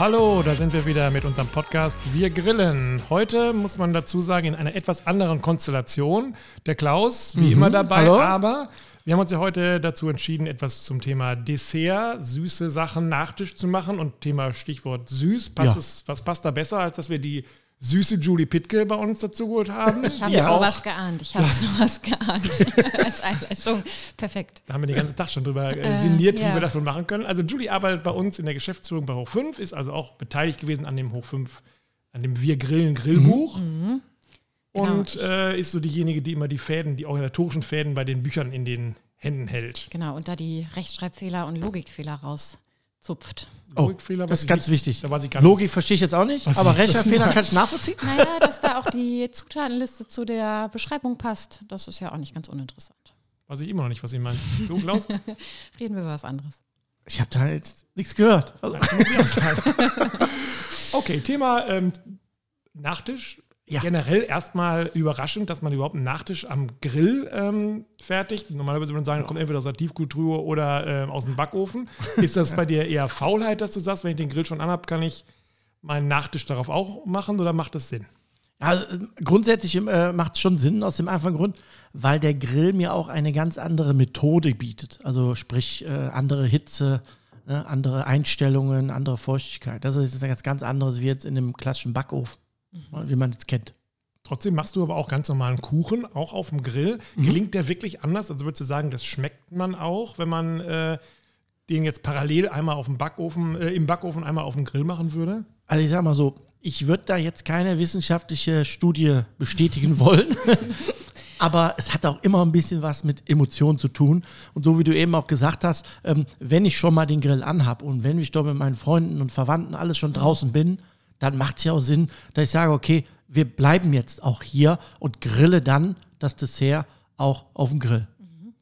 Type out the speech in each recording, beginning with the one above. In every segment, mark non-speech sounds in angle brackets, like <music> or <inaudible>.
Hallo, da sind wir wieder mit unserem Podcast Wir grillen. Heute muss man dazu sagen, in einer etwas anderen Konstellation. Der Klaus, wie Mhm, immer dabei, hallo. aber wir haben uns ja heute dazu entschieden, etwas zum Thema Dessert, süße Sachen, Nachtisch zu machen und Thema Stichwort süß. Passt Ja. es, was passt da besser, als dass wir die süße Julie Pittke bei uns dazu geholt haben? Ich habe auch- sowas geahnt. Ich habe sowas geahnt. <laughs> <laughs> Als Einleitung. Perfekt. Da haben wir den ganzen Tag schon drüber äh, Äh, sinniert, wie ja. wir das wohl machen können. Also Julie arbeitet bei uns in der Geschäftsführung bei Hoch 5, ist also auch beteiligt gewesen an dem Hoch 5, an dem Wir Grillen Grillbuch. Genau. Und äh, ist so diejenige, die immer die Fäden, die organisatorischen Fäden bei den Büchern in den Händen hält. Genau, und da die Rechtschreibfehler und Logikfehler rauszupft. Oh, Logikfehler weiß das ist ganz nicht. wichtig. Da weiß ich gar Logik nicht. verstehe ich jetzt auch nicht, Was aber denn? kann ich nachvollziehen. <laughs> Naja, dass da auch die Zutatenliste zu der Beschreibung passt, das ist ja auch nicht ganz uninteressant. Weiß ich immer noch nicht, was sie meint. Du, Klaus? <laughs> Reden wir über was anderes. Ich habe da jetzt nichts gehört. Also, <laughs> okay, Thema ähm, Nachtisch. Ja. Generell erstmal überraschend, dass man überhaupt einen Nachtisch am Grill ähm, fertigt. Normalerweise würde man sagen, das kommt entweder aus der Tiefkultur oder ähm, aus dem Backofen. <laughs> Ist das bei dir eher Faulheit, dass du sagst, wenn ich den Grill schon anhab, kann ich meinen Nachtisch darauf auch machen oder macht das Sinn? also, äh, grundsätzlich äh, macht es schon Sinn aus dem einfachen Grund, weil der Grill mir auch eine ganz andere Methode bietet. Also sprich äh, andere Hitze, ne, andere Einstellungen, andere Feuchtigkeit. Das ist etwas ganz anderes wie jetzt in dem klassischen Backofen, ne, wie man es kennt. Trotzdem machst du aber auch ganz normalen Kuchen, auch auf dem Grill. Gelingt der wirklich anders? Also würdest du sagen, das schmeckt man auch, wenn man äh, den jetzt parallel einmal auf dem Backofen, äh, im Backofen einmal auf dem Grill machen würde? Also ich sag mal so, ich würde da jetzt keine wissenschaftliche Studie bestätigen <laughs> wollen. Aber es hat auch immer ein bisschen was mit Emotionen zu tun. Und so wie du eben auch gesagt hast, ähm, wenn ich schon mal den Grill anhab und wenn ich doch mit meinen Freunden und Verwandten alles schon draußen bin, dann macht es ja auch Sinn, dass ich sage, okay, wir bleiben jetzt auch hier und grille dann das Dessert auch auf dem Grill.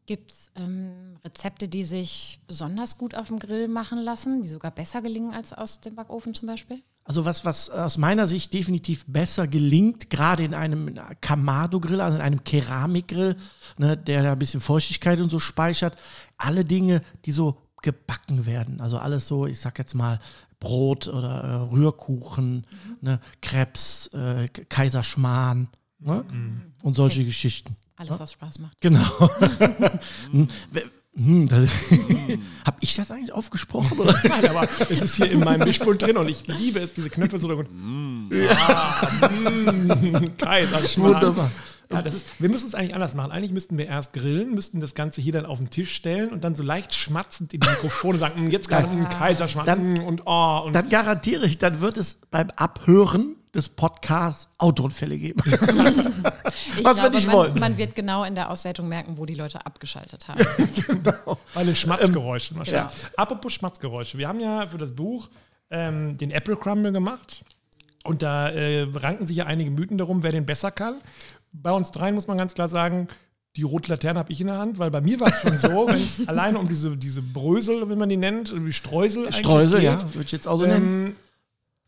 Gibt es ähm, Rezepte, die sich besonders gut auf dem Grill machen lassen, die sogar besser gelingen als aus dem Backofen zum Beispiel? Also was, was aus meiner Sicht definitiv besser gelingt, gerade in einem Kamado-Grill, also in einem Keramikgrill, ne, der da ein bisschen Feuchtigkeit und so speichert, alle Dinge, die so gebacken werden. Also alles so, ich sag jetzt mal, Brot oder äh, Rührkuchen, ne, Krebs, äh, Kaiserschmarrn ne? und solche Geschichten. Alles, was Spaß macht. Genau. <laughs> Hm, we- hm, das- <laughs> Hab ich das eigentlich aufgesprochen? Oder? Nein, aber es ist hier in meinem Mischpult drin und ich liebe es, diese Knöpfe so. Mm, ah, mm, <laughs> Kaiserschmarrn. Wunderbar. Ja, das ist, wir müssen es eigentlich anders machen. Eigentlich müssten wir erst grillen, müssten das Ganze hier dann auf den Tisch stellen und dann so leicht schmatzend in die Mikrofone sagen, "Mm, jetzt gerade ein Kaiserschmarrn und oh. Und dann garantiere ich, dann wird es beim Abhören des Podcasts Autounfälle geben. <laughs> Ich Was wir glaube, nicht man, wollen. man wird genau in der Auswertung merken, wo die Leute abgeschaltet haben. <laughs> Bei den Schmatzgeräuschen wahrscheinlich. genau. Apropos Schmatzgeräusche. Wir haben ja für das Buch ähm, den Apple Crumble gemacht. Und da äh, ranken sich ja einige Mythen darum, wer den besser kann. Bei uns dreien muss man ganz klar sagen, die rote Laterne habe ich in der Hand, weil bei mir war es schon so, <laughs> wenn es alleine um diese, diese Brösel, wie man die nennt, wie Streusel eigentlich Streusel, geht, ja, würde ich jetzt auch so nennen. ähm,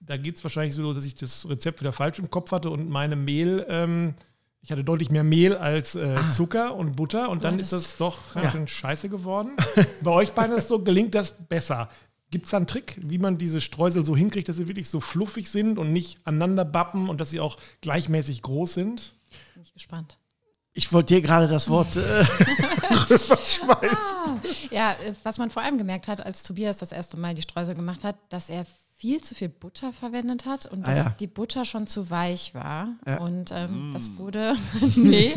da geht es wahrscheinlich so, dass ich das Rezept wieder falsch im Kopf hatte und meine Mehl, ähm, ich hatte deutlich mehr Mehl als äh, Zucker und Butter und dann Ja, ist das- das doch ganz Ja. schön scheiße geworden. <laughs> Bei euch beiden ist es so, gelingt das besser. Gibt es da einen Trick, wie man diese Streusel so hinkriegt, dass sie wirklich so fluffig sind und nicht aneinander bappen und dass sie auch gleichmäßig groß sind? Bin ich gespannt. Ich wollte dir gerade das Wort äh, rüberschmeißen. Ja, äh, was man vor allem gemerkt hat, als Tobias das erste Mal die Streusel gemacht hat, dass er viel zu viel Butter verwendet hat und Ah, dass ja. die Butter schon zu weich war. Ja. Und ähm, das wurde, <laughs> nee,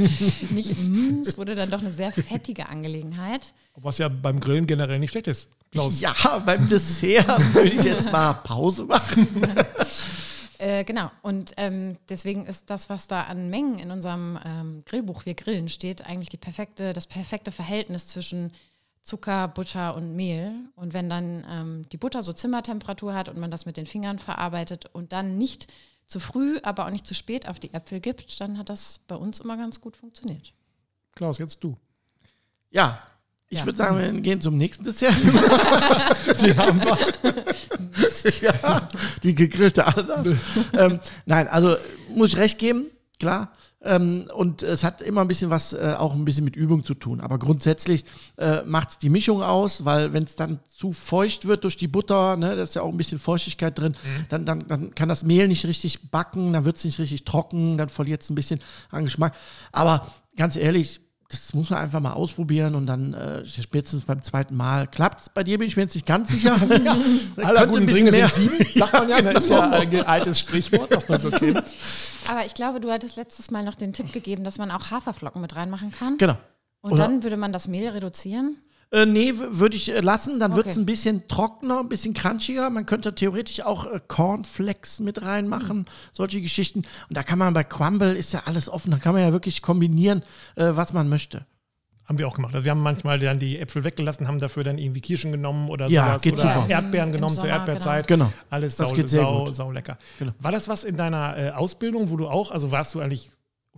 nicht, mm, es wurde dann doch eine sehr fettige Angelegenheit. Was ja beim Grillen generell nicht schlecht ist. Klaus. Ja, beim Dessert würde ich jetzt mal Pause machen. <laughs> Äh, genau. Und ähm, deswegen ist das, was da an Mengen in unserem ähm, Grillbuch Wir grillen steht, eigentlich die perfekte, das perfekte Verhältnis zwischen Zucker, Butter und Mehl. Und wenn dann ähm, die Butter so Zimmertemperatur hat und man das mit den Fingern verarbeitet und dann nicht zu früh, aber auch nicht zu spät auf die Äpfel gibt, dann hat das bei uns immer ganz gut funktioniert. Klaus, jetzt du. Ja, ich Ja. würde sagen, wir gehen zum nächsten Dessert. <laughs> Die haben wir. ja, die gegrillte Ananas. ähm, nein, also muss ich recht geben, klar. Ähm, und es hat immer ein bisschen was, äh, auch ein bisschen mit Übung zu tun. Aber grundsätzlich äh, macht es die Mischung aus, weil wenn es dann zu feucht wird durch die Butter, ne, da ist ja auch ein bisschen Feuchtigkeit drin, Mhm. dann, dann, dann kann das Mehl nicht richtig backen, dann wird es nicht richtig trocken, dann verliert es ein bisschen an Geschmack. Aber ganz ehrlich, das muss man einfach mal ausprobieren und dann äh, spätestens beim zweiten Mal klappt es. Bei dir bin ich mir jetzt nicht ganz sicher. <laughs> Aller Könnte guten Dinge mehr. sind sieben, sagt man ja. <laughs> Das ist ja ein altes Sprichwort, was man so kennt. Aber ich glaube, du hattest letztes Mal noch den Tipp gegeben, dass man auch Haferflocken mit reinmachen kann. genau. Und Oder- dann würde man das Mehl reduzieren. Äh, nee, würde ich äh, lassen. Dann wird es Okay. ein bisschen trockener, ein bisschen crunchiger. Man könnte theoretisch auch äh, Cornflakes mit reinmachen, solche Geschichten. Und da kann man bei Crumble ist ja alles offen. Da kann man ja wirklich kombinieren, äh, was man möchte. Haben wir auch gemacht. Also wir haben manchmal dann die Äpfel weggelassen, haben dafür dann irgendwie Kirschen genommen oder Ja, sowas. geht oder super. Erdbeeren genommen zur Sommer, Erdbeerzeit. genau. Alles Das sau, geht sehr sau, gut. sau lecker. Genau. War das was in deiner äh, Ausbildung, wo du auch, also warst du eigentlich,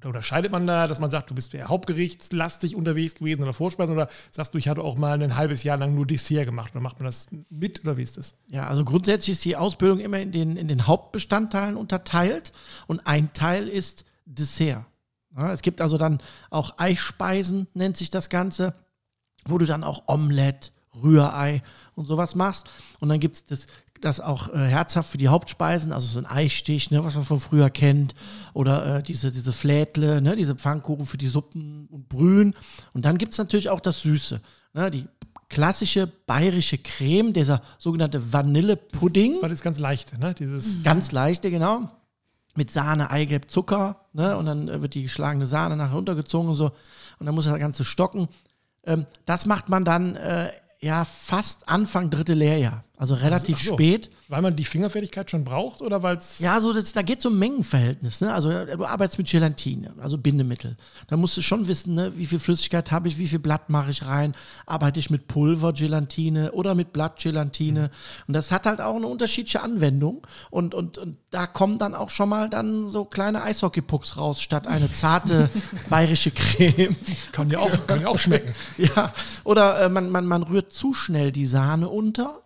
unterscheidet man da, dass man sagt, du bist eher hauptgerichtslastig unterwegs gewesen oder Vorspeisen oder sagst du, ich hatte auch mal ein halbes Jahr lang nur Dessert gemacht oder macht man das mit oder wie ist das? Ja, also grundsätzlich ist die Ausbildung immer in den, in den Hauptbestandteilen unterteilt und ein Teil ist Dessert. Ja, es gibt also dann auch Eispeisen, nennt sich das Ganze, wo du dann auch Omelette, Rührei und sowas machst. Und dann gibt es das, das auch äh, herzhaft für die Hauptspeisen, also so ein Eistich, ne, was man von früher kennt, oder äh, diese, diese Flädle, ne, diese Pfannkuchen für die Suppen und Brühen. Und dann gibt es natürlich auch das Süße, ne, die klassische bayerische Creme, dieser sogenannte Vanillepudding. Das war das ganz leichte, ne? Dieses, Ganz leichte, genau. Mit Sahne, Eigelb, Zucker. Ne? Und dann äh, wird die geschlagene Sahne nachher runtergezogen und so. Und dann muss das Ganze stocken. Ähm, das macht man dann äh, ja fast Anfang dritte Lehrjahr. Also relativ Ach so. spät. weil man die Fingerfertigkeit schon braucht oder weil es. Ja, so das, da geht es um Mengenverhältnis. Ne? Also äh, du arbeitest mit Gelatine, also Bindemittel. Da musst du schon wissen, ne, wie viel Flüssigkeit habe ich, wie viel Blatt mache ich rein. Arbeite ich mit Pulvergelatine oder mit Blattgelatine. Und das hat halt auch eine unterschiedliche Anwendung. Und, und, und da kommen dann auch schon mal dann so kleine Eishockeypucks raus, statt eine zarte <laughs> bayerische Creme. Kann ja auch, kann ja auch schmecken. <laughs> Ja, oder äh, man, man, man rührt zu schnell die Sahne unter.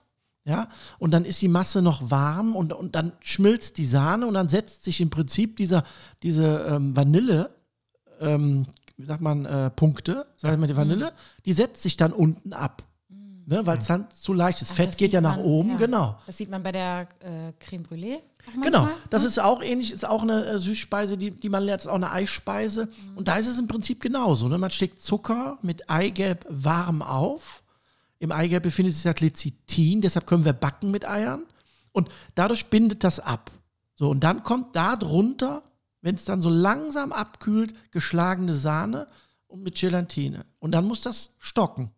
Ja, und dann ist die Masse noch warm und, und dann schmilzt die Sahne und dann setzt sich im Prinzip dieser, diese ähm, Vanille, ähm, wie sagt man, äh, Punkte, sagen wir die Vanille, die setzt sich dann unten ab. Ne, Weil es dann zu leicht ist. Ach, Fett geht ja nach man, oben, ja. genau. Das sieht man bei der äh, Creme Brûlée Genau, das ist auch ähnlich, ist auch eine äh, Süßspeise, die, die man lernt, ist auch eine Eisspeise. Und da ist es im Prinzip genauso. Ne? Man steckt Zucker mit Eigelb warm auf. Im Eigelb befindet sich das Lecithin, deshalb können wir backen mit Eiern. Und dadurch bindet das ab. So, und dann kommt da drunter, wenn es dann so langsam abkühlt, geschlagene Sahne und mit Gelatine. Und dann muss das stocken.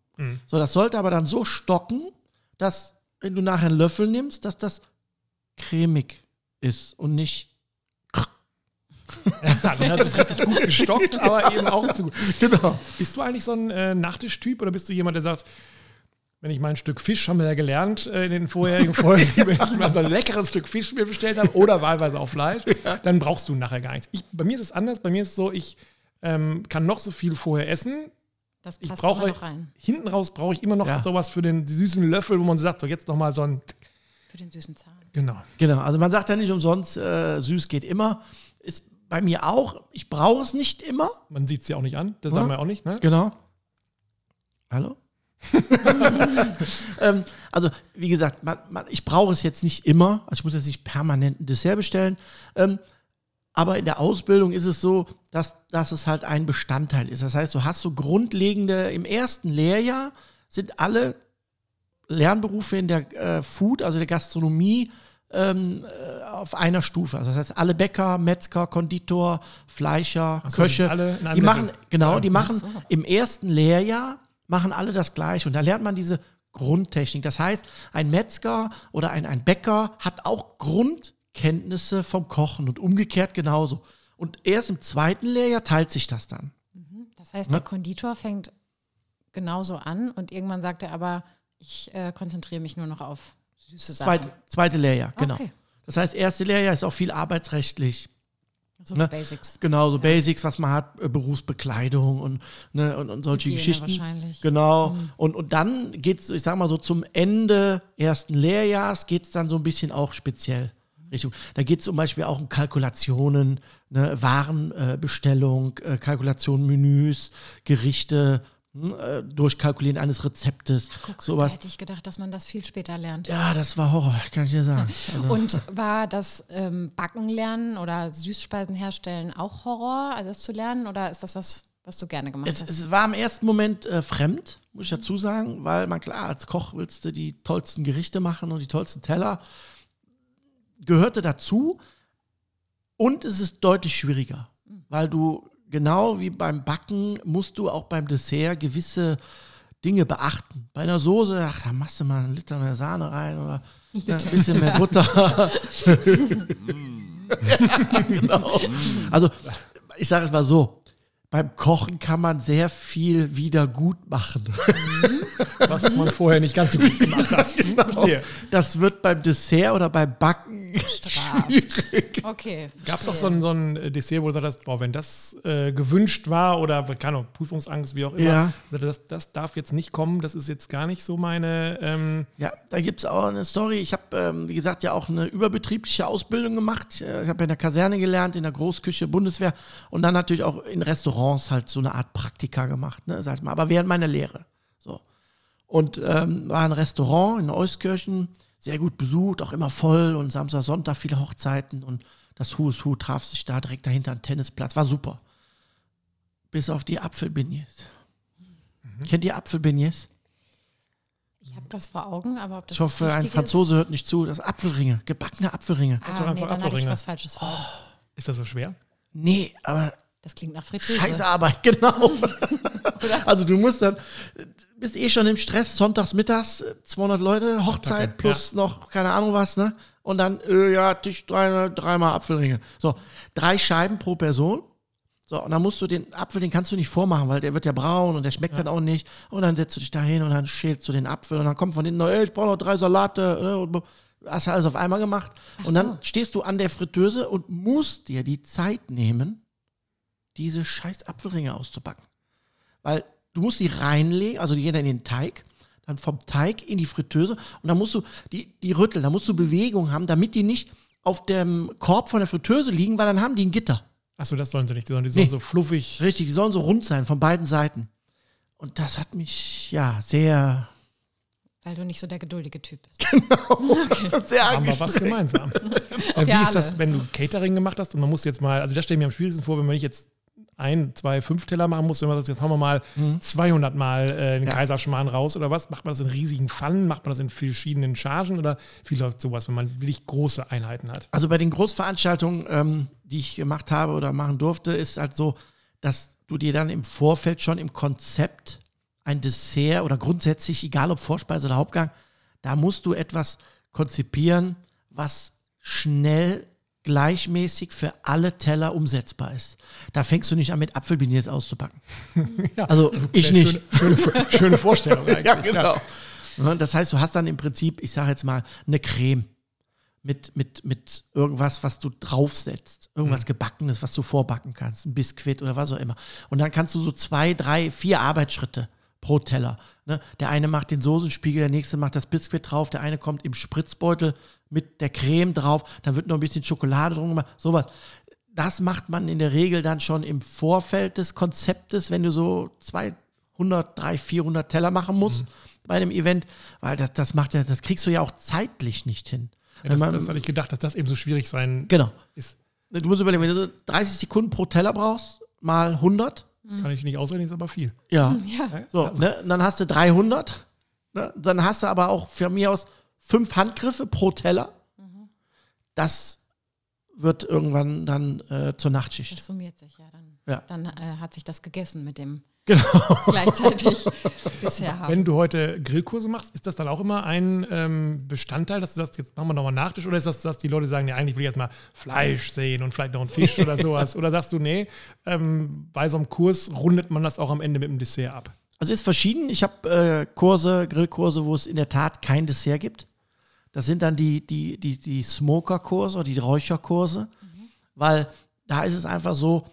So, das sollte aber dann so stocken, dass, wenn du nachher einen Löffel nimmst, dass das cremig ist und nicht. Also das ist richtig gut gestockt, aber eben auch zu gut. <laughs> Genau. Bist du eigentlich so ein äh, Nachtischtyp oder bist du jemand, der sagt, wenn ich mal ein Stück Fisch, haben wir ja gelernt äh, in den vorherigen Folgen, <laughs> wenn ich mal so ein leckeres Stück Fisch mir bestellt habe oder wahlweise auch Fleisch, dann brauchst du nachher gar nichts. Ich, bei mir ist es anders. Bei mir ist es so, ich ähm, kann noch so viel vorher essen. Das Ich passt brauche immer noch rein hinten raus brauche ich immer noch Ja. sowas für den süßen Löffel, wo man sagt, so jetzt noch mal so ein für den süßen Zahn. genau. Genau. Also man sagt ja nicht umsonst, äh, süß geht immer. Ist bei mir auch. Ich brauche es nicht immer. Man sieht es ja auch nicht an. Das Ja. sagen wir auch nicht, ne? Genau. Hallo? <laughs> ähm, also, wie gesagt, man, man, ich brauche es jetzt nicht immer. Also, ich muss jetzt nicht permanent ein Dessert bestellen. Ähm, aber in der Ausbildung ist es so, dass, dass es halt ein Bestandteil ist. Das heißt, du hast so grundlegende, im ersten Lehrjahr sind alle Lernberufe in der äh, Food, also der Gastronomie, ähm, äh, auf einer Stufe. Also das heißt, alle Bäcker, Metzger, Konditor, Fleischer, so, Köche, einem die machen, genau, die machen im ersten Lehrjahr machen alle das Gleiche. Und da lernt man diese Grundtechnik. Das heißt, ein Metzger oder ein, ein Bäcker hat auch Grundkenntnisse vom Kochen und umgekehrt genauso. Und erst im zweiten Lehrjahr teilt sich das dann. Das heißt, Ne? der Konditor fängt genauso an und irgendwann sagt er aber, ich äh, konzentriere mich nur noch auf süße Sachen. Zweite, zweite Lehrjahr, genau. Okay. Das heißt, erste Lehrjahr ist auch viel arbeitsrechtlich. So Ne? Basics. Genau, so Basics, was man hat, äh, Berufsbekleidung und, ne, und, und solche Hygiene Geschichten. wahrscheinlich. Genau. Und, und dann geht es, ich sag mal so, zum Ende ersten Lehrjahrs geht es dann so ein bisschen auch speziell. Richtung. Da geht es zum Beispiel auch um Kalkulationen, ne, Warenbestellung, äh, Kalkulation Menüs, Gerichte, äh, Durchkalkulieren eines Rezeptes, Guck, da sowas. hätte ich gedacht, dass man das viel später lernt. Ja, das war Horror, kann ich dir sagen. <laughs> Also, Und war das ähm, Backen lernen oder Süßspeisen herstellen auch Horror, also das zu lernen? Oder ist das was, was du gerne gemacht es, hast? es war im ersten Moment äh, fremd, muss ich dazu sagen, weil man klar, als Koch willst du die tollsten Gerichte machen und die tollsten Teller. Gehörte dazu und es ist deutlich schwieriger, weil du genau wie beim Backen musst du auch beim Dessert gewisse Dinge beachten. Bei einer Soße, ach, da machst du mal einen Liter mehr Sahne rein oder ja, ein bisschen mehr Butter. ja, <laughs> <laughs> genau. Also, ich sage es mal so. Beim Kochen kann man sehr viel wieder gut machen. Was man vorher nicht ganz so gut gemacht hat. <laughs> Verstehe. Das wird beim Dessert oder beim Backen Straft. schwierig. Okay. Gab es auch so ein, so ein Dessert, wo du gesagt hast, boah, wenn das äh, gewünscht war oder, keine Ahnung, Prüfungsangst, wie auch immer, Ja. das, das darf jetzt nicht kommen, das ist jetzt gar nicht so meine, ähm, Ja, da gibt es auch eine Story. Ich habe, ähm, wie gesagt, ja auch eine überbetriebliche Ausbildung gemacht. Äh, Ich habe in der Kaserne gelernt, in der Großküche Bundeswehr und dann natürlich auch in Restaurants halt so eine Art Praktika gemacht, ne, sag ich mal. Aber während meiner Lehre. So. Und ähm, war ein Restaurant in Euskirchen, sehr gut besucht, auch immer voll und Samstag, Sonntag viele Hochzeiten und das Hu is Hu traf sich da direkt dahinter am Tennisplatz. War super. Bis auf die Apfelbeignets. Kennt ihr Apfelbeignets? Ich habe das vor Augen, aber ob das Ich hoffe, das ein Franzose ist? hört nicht zu. Das Apfelringe, gebackene Apfelringe. Ah, nee, einfach dann hatte ich Apfelringe. was Falsches vor. Augen. ist das so schwer? Nee, aber Das klingt nach Fritteuse. scheiße Arbeit, <laughs> genau. <laughs> also du musst dann, bist eh schon im Stress, sonntags mittags, 200 Leute, Hochzeit Attacke, plus noch keine Ahnung was, ne? Und dann, äh, ja, Tisch, drei, dreimal Apfelringe. So, drei Scheiben pro Person. So, und dann musst du den Apfel, den kannst du nicht vormachen, weil der wird ja braun und der schmeckt dann auch nicht. Und dann setzt du dich da hin und dann schälst du den Apfel und dann kommt von hinten noch, ey, ich brauche noch drei Salate. Ne? Hast du alles auf einmal gemacht. und dann stehst du an der Fritteuse und musst dir die Zeit nehmen, diese scheiß Apfelringe auszupacken. Weil du musst die reinlegen, also die gehen dann in den Teig, dann vom Teig in die Fritteuse und dann musst du die, die rütteln, da musst du Bewegung haben, damit die nicht auf dem Korb von der Fritteuse liegen, weil dann haben die ein Gitter. Achso, das sollen sie nicht, die sollen, die sollen Nee. so fluffig. Richtig, die sollen so rund sein von beiden Seiten. Und das hat mich ja sehr, Weil du nicht so der geduldige Typ bist. <laughs> <laughs> sehr Haben wir was gemeinsam. <laughs> äh, wie ist das, wenn du Catering gemacht hast und man muss jetzt mal, also das stelle ich mir am schwierigsten vor, wenn man nicht jetzt ein, zwei, fünf Teller machen muss, wenn man sagt, jetzt hauen wir mal 200 Mal äh, den Mhm. Ja. Kaiserschmarrn raus oder was? Macht man das in riesigen Pfannen? Macht man das in verschiedenen Chargen oder wie läuft sowas, wenn man wirklich große Einheiten hat? Also bei den Großveranstaltungen, ähm, die ich gemacht habe oder machen durfte, ist halt so, dass du dir dann im Vorfeld schon im Konzept ein Dessert oder grundsätzlich, egal ob Vorspeise oder Hauptgang, da musst du etwas konzipieren, was schnell gleichmäßig für alle Teller umsetzbar ist. Da fängst du nicht an, mit Apfelbeignets auszupacken. <laughs> Also ich nicht. <laughs> Schöne, schöne, schöne Vorstellung <laughs> eigentlich. Ja, genau. Ja, Das heißt, du hast dann im Prinzip, ich sage jetzt mal, eine Creme mit, mit, mit irgendwas, was du draufsetzt. Irgendwas Gebackenes, was du vorbacken kannst. Ein Biskuit oder was auch immer. Und dann kannst du so zwei, drei, vier Arbeitsschritte pro Teller. Ne? Der eine macht den Soßenspiegel, der nächste macht das Biskuit drauf, der eine kommt im Spritzbeutel mit der Creme drauf, dann wird noch ein bisschen Schokolade drum gemacht, sowas. Das macht man in der Regel dann schon im Vorfeld des Konzeptes, wenn du so 200, 300, 400 Teller machen musst bei einem Event, weil das, das macht ja, das kriegst du ja auch zeitlich nicht hin. Ja, das, man- das hatte ich gedacht, dass das eben so schwierig sein genau. ist. Du musst überlegen, wenn du 30 Sekunden pro Teller brauchst, mal 100, Kann ich nicht ausrechnen, ist aber viel. ja, <laughs> Ja. so, ne? Und dann hast du 300, ne? dann hast du aber auch von mir aus fünf Handgriffe pro Teller. Das wird irgendwann dann äh, zur Nachtschicht. Das summiert sich ja dann. Ja. Dann äh, hat sich das gegessen mit dem <laughs> Genau. gleichzeitig <laughs> bisher haben. Wenn du heute Grillkurse machst, ist das dann auch immer ein ähm, Bestandteil, dass du sagst, jetzt machen wir nochmal Nachtisch? Oder ist das, dass die Leute sagen, ja, eigentlich will ich erstmal Fleisch sehen und vielleicht noch einen Fisch oder <laughs> sowas? Oder sagst du, nee, ähm, bei so einem Kurs rundet man das auch am Ende mit dem Dessert ab? Also ist verschieden. Ich habe äh, Kurse, Grillkurse, wo es in der Tat kein Dessert gibt. Das sind dann die, die, die, die Smoker-Kurse oder die Räucherkurse, weil da ist es einfach so,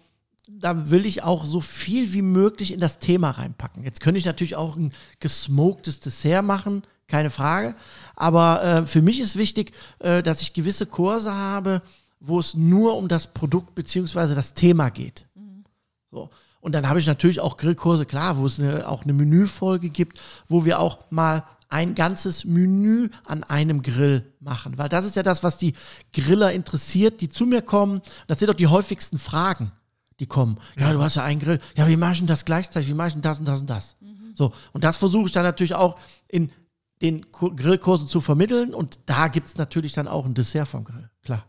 da will ich auch so viel wie möglich in das Thema reinpacken. Jetzt könnte ich natürlich auch ein gesmoktes Dessert machen, keine Frage. Aber äh, für mich ist wichtig, äh, dass ich gewisse Kurse habe, wo es nur um das Produkt bzw. das Thema geht. So. Und dann habe ich natürlich auch Grillkurse, klar, wo es eine, auch eine Menüfolge gibt, wo wir auch mal ein ganzes Menü an einem Grill machen. Weil das ist ja das, was die Griller interessiert, die zu mir kommen. Das sind auch die häufigsten Fragen, die kommen. Ja, du hast ja einen Grill. Ja, wie machen das gleichzeitig? Wie machen das und das und das? So. Und das versuche ich dann natürlich auch in den Ku- Grillkursen zu vermitteln. Und da gibt es natürlich dann auch ein Dessert vom Grill. Klar.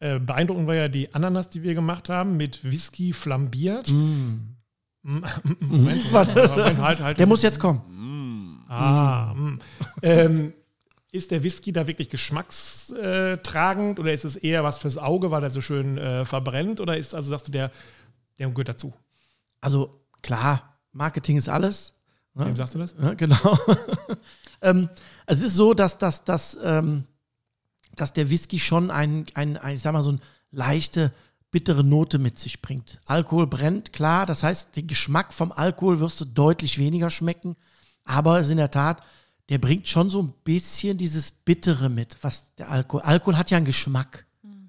Äh, beeindruckend war ja die Ananas, die wir gemacht haben, mit Whisky flambiert. Mm, <laughs> Moment, Moment, <laughs> Moment, halt, halt. Der muss jetzt kommen. Ah, mm. ähm, ist der Whisky da wirklich geschmackstragend oder ist es eher was fürs Auge, weil er so schön äh, verbrennt? Oder ist, also sagst du, der, der gehört dazu? Also klar, Marketing ist alles. Ne? Wem sagst du das? Ja, genau. <laughs> ähm, es ist so, dass, dass, dass, ähm, dass der Whisky schon ein, ein, ein, ich sag mal, so eine leichte, bittere Note mit sich bringt. Alkohol brennt, klar. Das heißt, den Geschmack vom Alkohol wirst du deutlich weniger schmecken. Aber es ist in der Tat, der bringt schon so ein bisschen dieses Bittere mit, was der Alkohol. Alkohol hat ja einen Geschmack.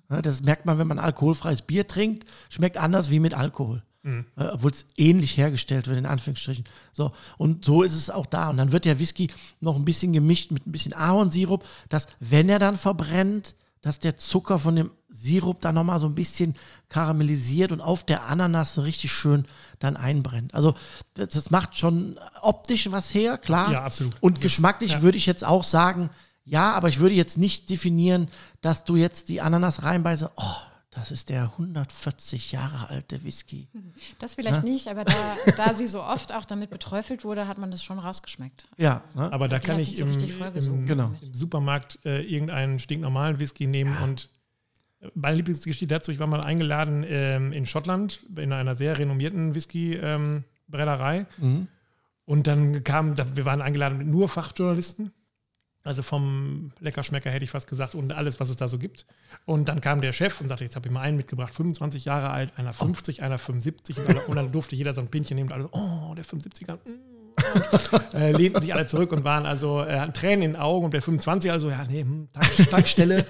Ja, das merkt man, wenn man alkoholfreies Bier trinkt, schmeckt anders wie mit Alkohol. Äh, obwohl es ähnlich hergestellt wird, in Anführungsstrichen. So, und so ist es auch da. Und dann wird der Whisky noch ein bisschen gemischt mit ein bisschen Ahornsirup, dass, wenn er dann verbrennt, dass der Zucker von dem Sirup dann nochmal so ein bisschen karamellisiert und auf der Ananas so richtig schön dann einbrennt. Also, das, das macht schon optisch was her, klar. Ja, absolut. Und Also, geschmacklich ja. würde ich jetzt auch sagen, ja, aber ich würde jetzt nicht definieren, dass du jetzt die Ananas reinbeiße, oh, das ist der 140 Jahre alte Whisky. Das vielleicht nicht, aber da, <laughs> da sie so oft auch damit beträufelt wurde, hat man das schon rausgeschmeckt. Ja, ne? Aber da Die kann ich im, im, Genau. im Supermarkt äh, irgendeinen stinknormalen Whisky nehmen und äh, meine Lieblingsgeschichte dazu, ich war mal eingeladen ähm, in Schottland in einer sehr renommierten Whisky-Brennerei Mhm. und dann kam, da, wir waren eingeladen mit nur Fachjournalisten, also vom Leckerschmecker hätte ich fast gesagt und alles, was es da so gibt. Und dann kam der Chef und sagte, jetzt habe ich mal einen mitgebracht, 25 Jahre alt, einer 50, einer 75 und, alle, und dann durfte jeder so ein Pinchen nehmen und alle so, oh, der 75er, mm, und, äh, lehnten sich alle zurück und waren also, äh, hatten Tränen in den Augen und der 25 also, ja, nee, hm, Tank, Tankstelle.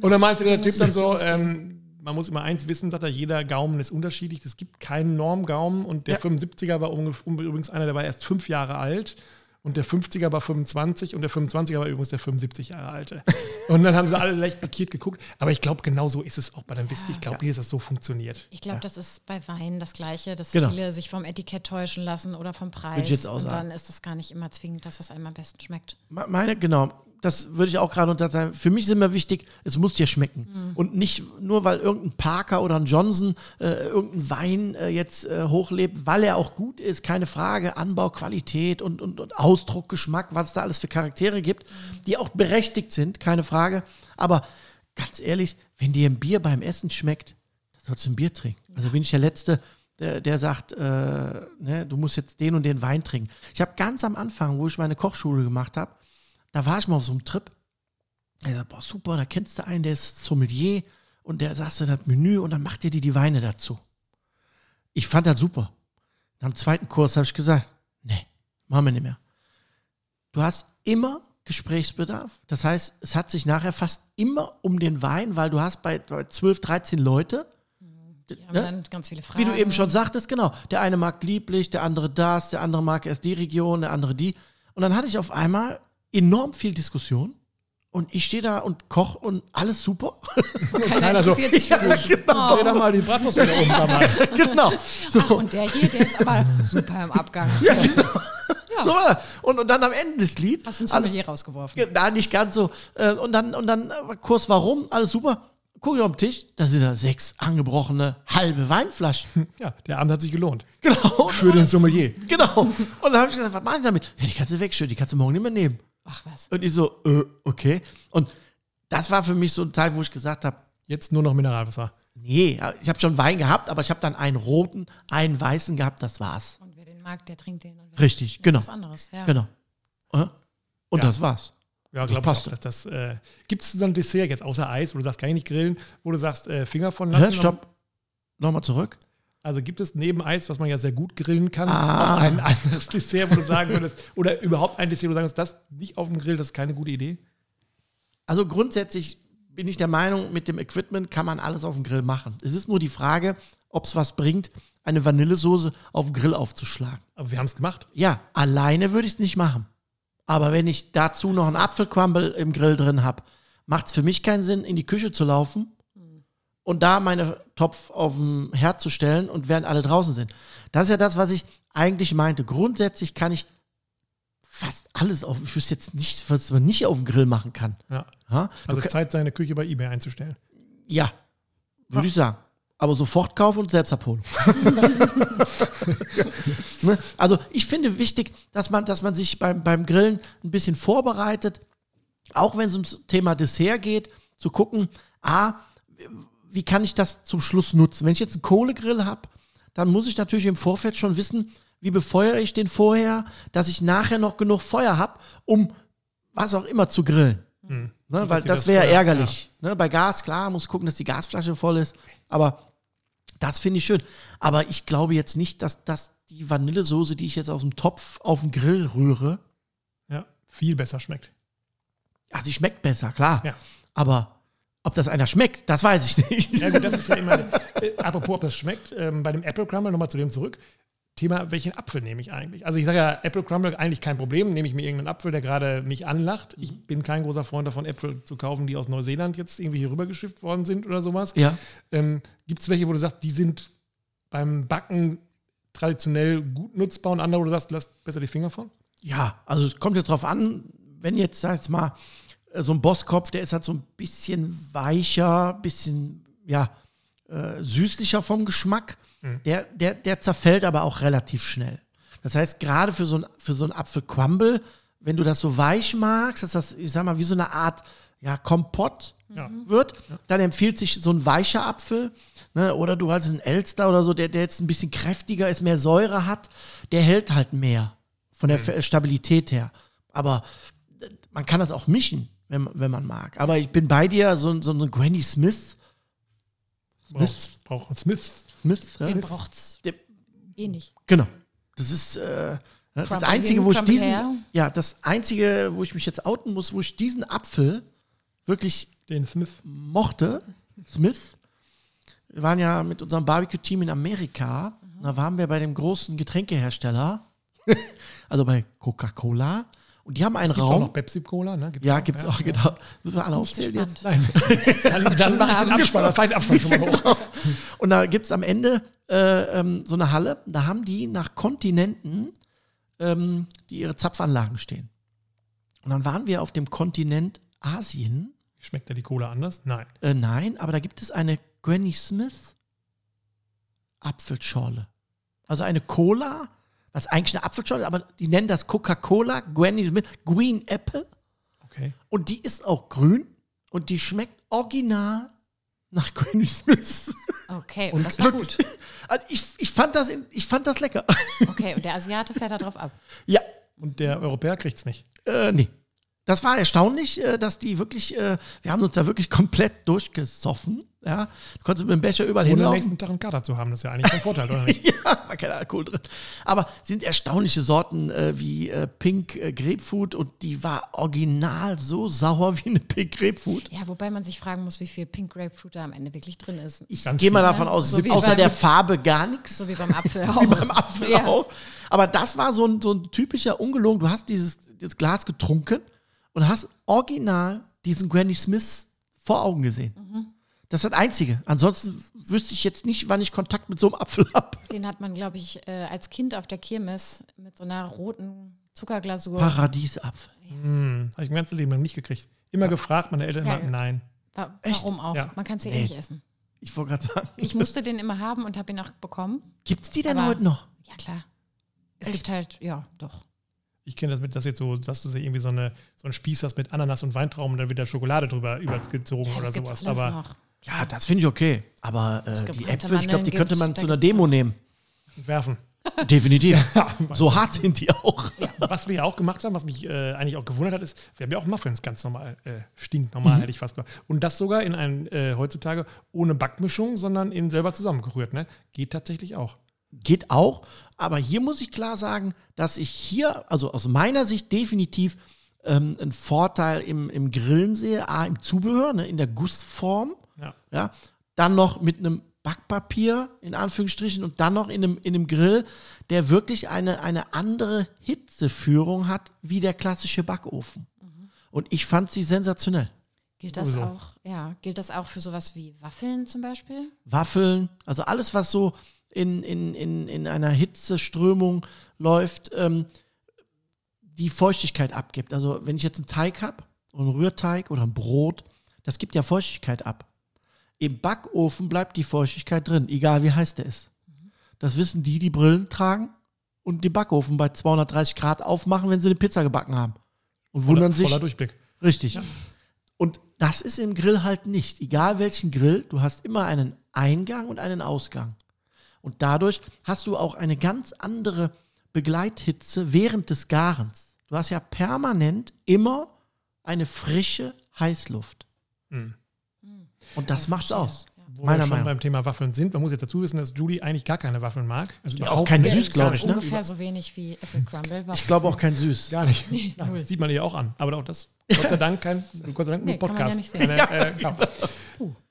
und dann meinte der Typ dann so, ähm, man muss immer eins wissen, sagt er, jeder Gaumen ist unterschiedlich. Es gibt keinen Normgaumen und der Ja. 75er war übrigens einer, der war erst fünf Jahre alt. Und der 50er war 25 und der 25er war übrigens der 75 Jahre alte. Und dann haben sie alle leicht pikiert geguckt. Aber ich glaube, genau so ist es auch bei dem Whisky. Ich glaube nicht, dass das so funktioniert. Ich glaube, das ist bei Wein das Gleiche, dass Genau. viele sich vom Etikett täuschen lassen oder vom Preis. und dann ist das gar nicht immer zwingend das, was einem am besten schmeckt. Me- Meine, genau, das würde ich auch gerade unterteilen. Für mich ist immer wichtig, es muss dir schmecken. Mhm. Und nicht nur, weil irgendein Parker oder ein Johnson äh, irgendein Wein äh, jetzt äh, hochlebt, weil er auch gut ist, keine Frage. Anbau, Qualität und, und, und Ausdruck, Geschmack, was es da alles für Charaktere gibt, die auch berechtigt sind, keine Frage. Aber ganz ehrlich, wenn dir ein Bier beim Essen schmeckt, dann sollst du ein Bier trinken. Also bin ich der Letzte, der, der sagt, äh, ne, du musst jetzt den und den Wein trinken. Ich habe ganz am Anfang, wo ich meine Kochschule gemacht habe, da war ich mal auf so einem Trip. Er sagt, boah, super, da kennst du einen, der ist Sommelier und der sagst du das Menü und dann macht er dir die Weine dazu. Ich fand das super. Am zweiten Kurs habe ich gesagt, nee, machen wir nicht mehr. Du hast immer Gesprächsbedarf. Das heißt, es hat sich nachher fast immer um den Wein, weil du hast bei, bei 12, 13 Leute, Die haben Ne? dann ganz viele Fragen. wie du eben schon sagtest, genau. Der eine mag lieblich, der andere das, der andere mag erst die Region, der andere die. Und dann hatte ich auf einmal enorm viel Diskussion. Und ich stehe da und koch und alles super. Keiner Keiner so, interessiert sich für dich. Dreh doch mal die Bratwurst wieder um, sag mal. <laughs> genau. So, Ach, und der hier, der ist aber super im Abgang. so war das. Und, und dann am Ende des Lieds. Hast du ein alles- Sommelier rausgeworfen. Na, nicht ganz so. Äh, Und dann, und dann äh, Kurs warum, alles super. Guck ich auf den Tisch, da sind da sechs angebrochene halbe Weinflaschen. Ja, der Abend hat sich gelohnt. Genau. Für den Sommelier. Genau. Und dann habe ich gesagt, was mache ich damit? Ja, die kannst du wegschütten, die kannst du morgen nicht mehr nehmen. Ach was. Und ich so, äh, okay. Und das war für mich so ein Teil, wo ich gesagt habe, Jetzt nur noch Mineralwasser. nee, ich habe schon Wein gehabt, aber ich habe dann einen roten, einen weißen gehabt, das war's. Und wer den mag, der trinkt den. Richtig, genau. Was anderes. Ja. Genau. Äh? Und Ja. das war's. Ja, glaube ich passt. auch, dass das. Äh, Gibt es so ein Dessert jetzt außer Eis, wo du sagst, kann ich nicht grillen, wo du sagst, äh, Finger von lassen? Hä, stopp. Nochmal zurück. Also gibt es neben Eis, was man ja sehr gut grillen kann, Ah. auch ein anderes <laughs> Dessert, wo du sagen würdest, oder überhaupt ein Dessert, wo du sagen würdest, das nicht auf dem Grill, das ist keine gute Idee? Also grundsätzlich bin ich der Meinung, mit dem Equipment kann man alles auf dem Grill machen. Es ist nur die Frage, ob es was bringt, eine Vanillesoße auf dem Grill aufzuschlagen. Aber wir haben es gemacht. Ja, alleine würde ich es nicht machen. Aber wenn ich dazu noch einen Apfelcrumble im Grill drin habe, macht es für mich keinen Sinn, in die Küche zu laufen und da meine Topf auf den Herd zu stellen und während alle draußen sind. Das ist ja das, was ich eigentlich meinte. Grundsätzlich kann ich fast alles auf, ich wüsste jetzt nicht, was man nicht auf dem Grill machen kann. Ja. Du Also Zeit, seine Küche bei eBay einzustellen. ja würde ich sagen. Aber sofort kaufen und selbst abholen. <laughs> ne? Also ich finde wichtig, dass man, dass man sich beim, beim Grillen ein bisschen vorbereitet, auch wenn es ums Thema Dessert geht, zu gucken, ah, wie kann ich das zum Schluss nutzen? Wenn ich jetzt einen Kohlegrill habe, dann muss ich natürlich im Vorfeld schon wissen, wie befeuere ich den vorher, dass ich nachher noch genug Feuer habe, um was auch immer zu grillen. Ne, dass weil das wäre Feuer- ärgerlich. Ne, bei Gas, klar, muss gucken, dass die Gasflasche voll ist. Aber das finde ich schön. Aber ich glaube jetzt nicht, dass das die Vanillesoße, die ich jetzt aus dem Topf auf den Grill rühre, Ja, viel besser schmeckt. ja, sie schmeckt besser, klar. Ja. Aber ob das einer schmeckt, das weiß ich nicht. Ja, gut, das ist ja immer. Äh, apropos, ob das schmeckt, ähm, bei dem Apple Crumble, nochmal zu dem zurück. Thema, welchen Apfel nehme ich eigentlich? Also ich sage ja, Apple Crumble eigentlich kein Problem, nehme ich mir irgendeinen Apfel, der gerade mich anlacht. Ich bin kein großer Freund davon, Äpfel zu kaufen, die aus Neuseeland jetzt irgendwie hier rübergeschifft worden sind oder sowas. Ja. Ähm, Gibt es welche, wo du sagst, die sind beim Backen traditionell gut nutzbar und andere, wo du sagst, lass besser die Finger von? Ja, also es kommt jetzt drauf an, wenn jetzt, sag ich mal, so ein Bosskopf, der ist halt so ein bisschen weicher, bisschen, ja, äh, süßlicher vom Geschmack. Der, der, der zerfällt aber auch relativ schnell. Das heißt, gerade für so ein, für so ein Apfelcrumble, wenn du das so weich magst, dass das, ich sag mal, wie so eine Art, ja, Kompott Ja. wird, dann empfiehlt sich so ein weicher Apfel. Ne, oder du hast einen Elster oder so, der, der jetzt ein bisschen kräftiger ist, mehr Säure hat, der hält halt mehr von der Ver- Stabilität her. Aber äh, man kann das auch mischen, wenn, man- wenn man mag. Aber ich bin bei dir, so, ein- so eine Granny Smith. Braucht, braucht Smith. Smith ja? Den braucht's Der- eh nicht. Genau. Das ist äh, das Einzige, wo ich diesen, her. ja, das Einzige, wo ich mich jetzt outen muss, wo ich diesen Apfel wirklich Den Smith. mochte, Smith. Wir waren ja mit unserem Barbecue-Team in Amerika. Da waren wir bei dem großen Getränkehersteller, <laughs> also bei Coca-Cola. Und die haben einen Gibt auch Raum. noch Pepsi Cola, ne? Gibt's Ja, gibt's auch, genau. Müssen wir alle aufzählen jetzt? Nein. dann <laughs> dann mache ich den Abspann, dann fahre ich den Abspann schon mal hoch. Und da gibt es am Ende äh, ähm, so eine Halle, da haben die nach Kontinenten, ähm, die ihre Zapfanlagen stehen. Und dann waren wir auf dem Kontinent Asien. Schmeckt da die Cola anders? Nein. Äh, nein, aber da gibt es eine Granny Smith Apfelschorle. Also eine Cola, was eigentlich eine Apfelschorle, aber die nennen das Coca-Cola Granny Smith Green Apple. Okay. Und die ist auch grün und die schmeckt original nach <laughs> Granny Smith. Okay, und das war gut. <laughs> Also ich, ich, fand das in, ich fand das lecker. Okay, und der Asiate fährt da drauf ab. ja, Und der Europäer kriegt es nicht. äh, nee. Das war erstaunlich, äh, dass die wirklich, äh, wir haben uns da wirklich <laughs> komplett durchgesoffen. Ja, du konntest mit dem Becher überall Ohne hinlaufen. nächsten Tag einen Kater zu haben, das ist ja eigentlich ein Vorteil, oder nicht? <laughs> Ja, war kein Alkohol drin. Aber sind erstaunliche Sorten äh, wie äh, Pink äh, Grapefruit und die war original so sauer wie eine Pink Grapefruit. Ja, wobei man sich fragen muss, wie viel Pink Grapefruit da am Ende wirklich drin ist. Ich gehe mal davon aus, So außer beim- der Farbe gar nichts. So wie beim Apfel <laughs> auch. wie beim Apfel Ja. auch. Aber das war so ein, so ein typischer ungelogen. Du hast dieses, dieses Glas getrunken und hast original diesen Granny Smith vor Augen gesehen. Mhm. Das ist das Einzige. Ansonsten wüsste ich jetzt nicht, wann ich Kontakt mit so einem Apfel habe. Den hat man, glaube ich, äh, als Kind auf der Kirmes mit so einer roten Zuckerglasur. Paradiesapfel. Hm, habe ich mein ganzes Leben lang nicht gekriegt. Immer gefragt, meine Eltern Ja. immer, nein. Wa- Echt? Warum auch? Ja. Man kann es ja Nee. eh nicht essen. Ich wollte gerade sagen. Ich musste den immer haben und habe ihn auch bekommen. Gibt es die denn Aber- heute noch? Ja, klar. Es Echt? gibt halt, ja, doch. Ich kenne das mit, dass jetzt so, dass du so irgendwie so, eine, so einen Spieß hast mit Ananas und Weintrauben und dann wird da Schokolade drüber übergezogen Ja, oder sowas. alles Aber noch. Ja, das finde ich okay. Aber äh, die Äpfel, ich glaube, die Mandeln könnte man zu einer Demo nehmen. werfen. <laughs> Definitiv. <laughs> so hart sind die auch. Was wir ja auch gemacht haben, was mich äh, eigentlich auch gewundert hat, ist, wir haben ja auch Muffins ganz normal, äh, stinknormal, Mhm. hätte ich fast gesagt. Und das sogar in ein, äh, heutzutage ohne Backmischung, sondern in selber zusammengerührt. Ne? Geht tatsächlich auch. Geht auch, aber hier muss ich klar sagen, dass ich hier, also aus meiner Sicht definitiv ähm, einen Vorteil im, im Grillen sehe, A, im Zubehör, ne, in der Gussform, Ja. ja, dann noch mit einem Backpapier, in Anführungsstrichen, und dann noch in einem, in einem Grill, der wirklich eine, eine andere Hitzeführung hat, wie der klassische Backofen. Und ich fand sie sensationell. Gilt das auch, ja, gilt das auch für sowas wie Waffeln zum Beispiel? Waffeln, also alles, was so in, in, in, in einer Hitzeströmung läuft, ähm, die Feuchtigkeit abgibt. Also wenn ich jetzt einen Teig habe, einen Rührteig oder ein Brot, das gibt ja Feuchtigkeit ab. Im Backofen bleibt die Feuchtigkeit drin, egal wie heiß der ist. Das wissen die, die Brillen tragen und den Backofen bei 230 Grad aufmachen, wenn sie eine Pizza gebacken haben. Und Voller, wundern sich, voller Durchblick. Richtig. Und das ist im Grill halt nicht. Egal welchen Grill, du hast immer einen Eingang und einen Ausgang. Und dadurch hast du auch eine ganz andere Begleithitze während des Garens. Du hast ja permanent immer eine frische Heißluft. Mhm. Und das macht's aus. Wo Meiner wir schon Meinung beim Thema Waffeln sind. Man muss jetzt dazu wissen, dass Julie eigentlich gar keine Waffeln mag. Also auch überhaupt keine nicht. süß, glaub ich, ne? Ungefähr so wenig wie Apple Crumble. Ich glaube auch kein Süß. Gar nicht. Ja, <laughs> sieht man ihr auch an. Aber auch das, Gott sei Dank, kein Gott sei Dank Nee, nur kann man ja Podcast. nicht sehen. Keine, äh, <laughs> genau.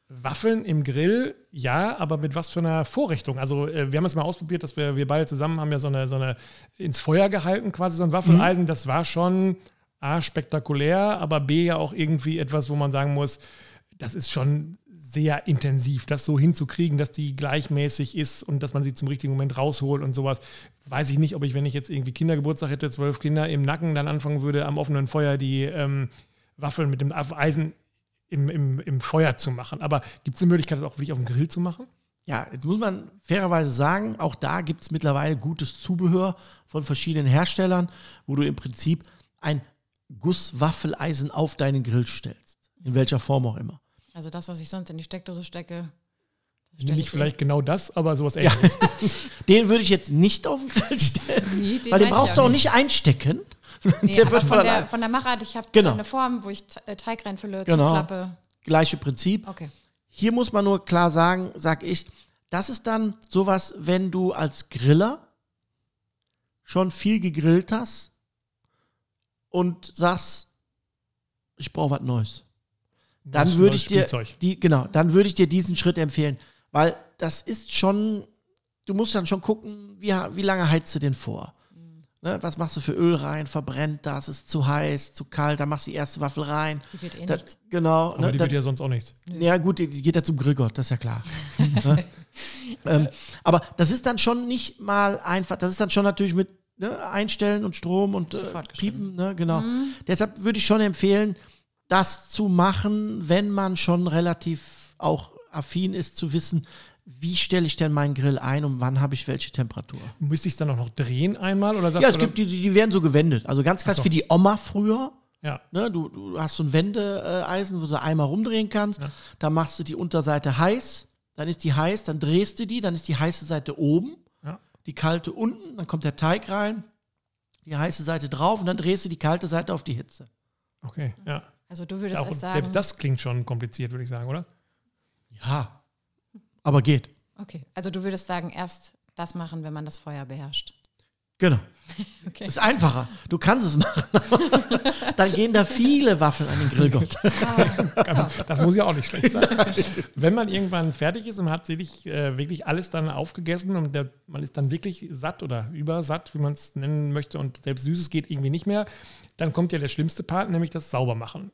Waffeln im Grill, ja, aber mit was für einer Vorrichtung? Also, äh, wir haben es mal ausprobiert, dass wir, wir beide zusammen haben ja so eine, so eine ins Feuer gehalten, quasi so ein Waffeleisen. Das war schon A, spektakulär, aber B, ja auch irgendwie etwas, wo man sagen muss, das ist schon sehr intensiv, das so hinzukriegen, dass die gleichmäßig ist und dass man sie zum richtigen Moment rausholt und sowas. Weiß ich nicht, ob ich, wenn ich jetzt irgendwie Kindergeburtstag hätte, zwölf Kinder im Nacken, dann anfangen würde, am offenen Feuer die ähm, Waffeln mit dem Eisen im, im, im Feuer zu machen. Aber gibt es eine Möglichkeit, das auch wirklich auf dem Grill zu machen? Ja, jetzt muss man fairerweise sagen, auch da gibt es mittlerweile gutes Zubehör von verschiedenen Herstellern, wo du im Prinzip ein Gusswaffeleisen auf deinen Grill stellst. In welcher Form auch immer. Also das, was ich sonst in die Steckdose stecke. Nicht stelle ich vielleicht genau das, aber sowas ähnliches. <laughs> Den würde ich jetzt nicht auf den Grill stellen, eh- Nee, den weil den brauchst du auch auch nicht einstecken. <laughs> Nee, der aber wird von von, der, von der Machart, ich habe Genau. eine Form, wo ich äh, Teig reinfülle, Genau. zuklappe. Gleiche Prinzip. Okay. Hier muss man nur klar sagen, sag ich, das ist dann sowas, wenn du als Griller schon viel gegrillt hast und sagst, ich brauche was Neues. Dann würde ich dir die genau, dann würde ich dir diesen Schritt empfehlen, weil das ist schon du musst dann schon gucken, wie, wie lange heizt du den vor? Ne, was machst du für Öl rein? Verbrennt das? Ist zu heiß, zu kalt? Dann machst du die erste Waffel rein. Die wird eh Das, nichts. genau. Aber ne, die das- wird ja sonst auch nichts. ja, gut, die, die geht ja zum Grillgott, das ist ja klar. <laughs> ne? ähm, aber das ist dann schon nicht mal einfach, das ist dann schon natürlich mit ne, Einstellen und Strom und äh. Piepen, ne, genau. Deshalb würde ich schon empfehlen, das zu machen, wenn man schon relativ auch affin ist, zu wissen, wie stelle ich denn meinen Grill ein und wann habe ich welche Temperatur. Müsste ich es dann auch noch drehen einmal? Oder sagst Ja, es du, gibt die, die werden so gewendet. Also ganz klassisch so. wie die Oma früher. Ja, Ne, du, du hast so ein Wendeeisen, wo du einmal rumdrehen kannst. Da machst du die Unterseite heiß, dann ist die heiß, dann drehst du die, dann ist die heiße Seite oben, ja. die kalte unten, dann kommt der Teig rein, die heiße Seite drauf und dann drehst du die kalte Seite auf die Hitze. Okay, ja. Also du würdest Auch, erst sagen. selbst das klingt schon kompliziert, würde ich sagen, oder? Ja, aber geht. Okay, also du würdest sagen, erst das machen, wenn man das Feuer beherrscht. Genau. <laughs> Okay. Ist einfacher. Du kannst es machen. <laughs> dann gehen da viele Waffeln an den Grillgott. <laughs> Das muss ja auch nicht schlecht sein. Wenn man irgendwann fertig ist und hat wirklich, äh, wirklich alles dann aufgegessen und der, man ist dann wirklich satt oder übersatt, wie man es nennen möchte, und selbst Süßes geht irgendwie nicht mehr, dann kommt ja der schlimmste Part, nämlich das Saubermachen.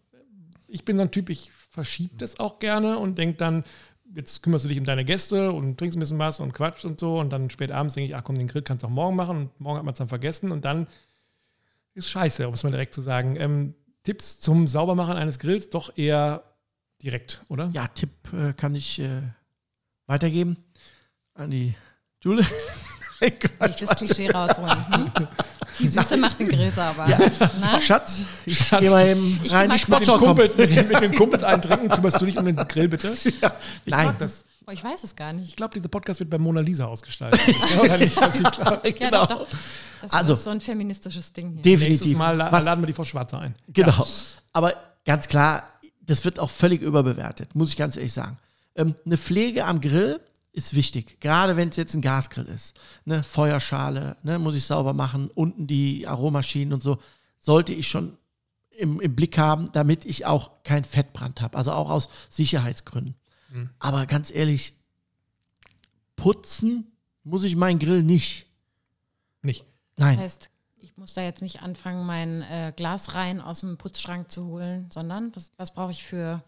Ich bin so ein Typ, ich verschiebe das auch gerne und denke dann, jetzt kümmerst du dich um deine Gäste und trinkst ein bisschen was und quatscht und so und dann spät abends denke ich, ach komm, den Grill kannst du auch morgen machen und morgen hat man es dann vergessen und dann ist scheiße, um es mal direkt zu sagen. Ähm, Tipps zum Saubermachen eines Grills doch eher direkt, oder? Ja, Tipp äh, kann ich äh, weitergeben an die Jule. <laughs> Nicht das Klischee rausholen. Hm? <laughs> Die Süße macht den Grill sauber. Na? Schatz, ich gehe mal eben Ich rein, geh mal die Mit den. Kumpels, mit, den, mit den Kumpels eintrinken, kümmerst du dich um den Grill bitte? Ich Nein, das. Oh, ich weiß es gar Ich nicht. glaube, dieser Podcast wird bei Mona Lisa ausgestaltet. <laughs> Ja, oder nicht? Also ich <laughs> Ja, genau. doch, doch. Das Also- ist so ein feministisches Ding hier. nächstes Definitiv. Mal la- Was, laden wir die Frau Schwarze ein. Genau. Aber ganz klar, das wird auch völlig überbewertet, muss ich ganz ehrlich sagen. Ähm, eine Pflege am Grill ist wichtig, gerade wenn es jetzt ein Gasgrill ist. Ne, Feuerschale, ne, muss ich sauber machen, unten die Aromaschinen und so, sollte ich schon im, im Blick haben, damit ich auch keinen Fettbrand habe. Also auch aus Sicherheitsgründen. Aber ganz ehrlich, putzen muss ich meinen Grill nicht. Nicht. Nein. Das heißt, ich muss da jetzt nicht anfangen, mein äh, Glas rein aus dem Putzschrank zu holen, sondern was, was brauche ich für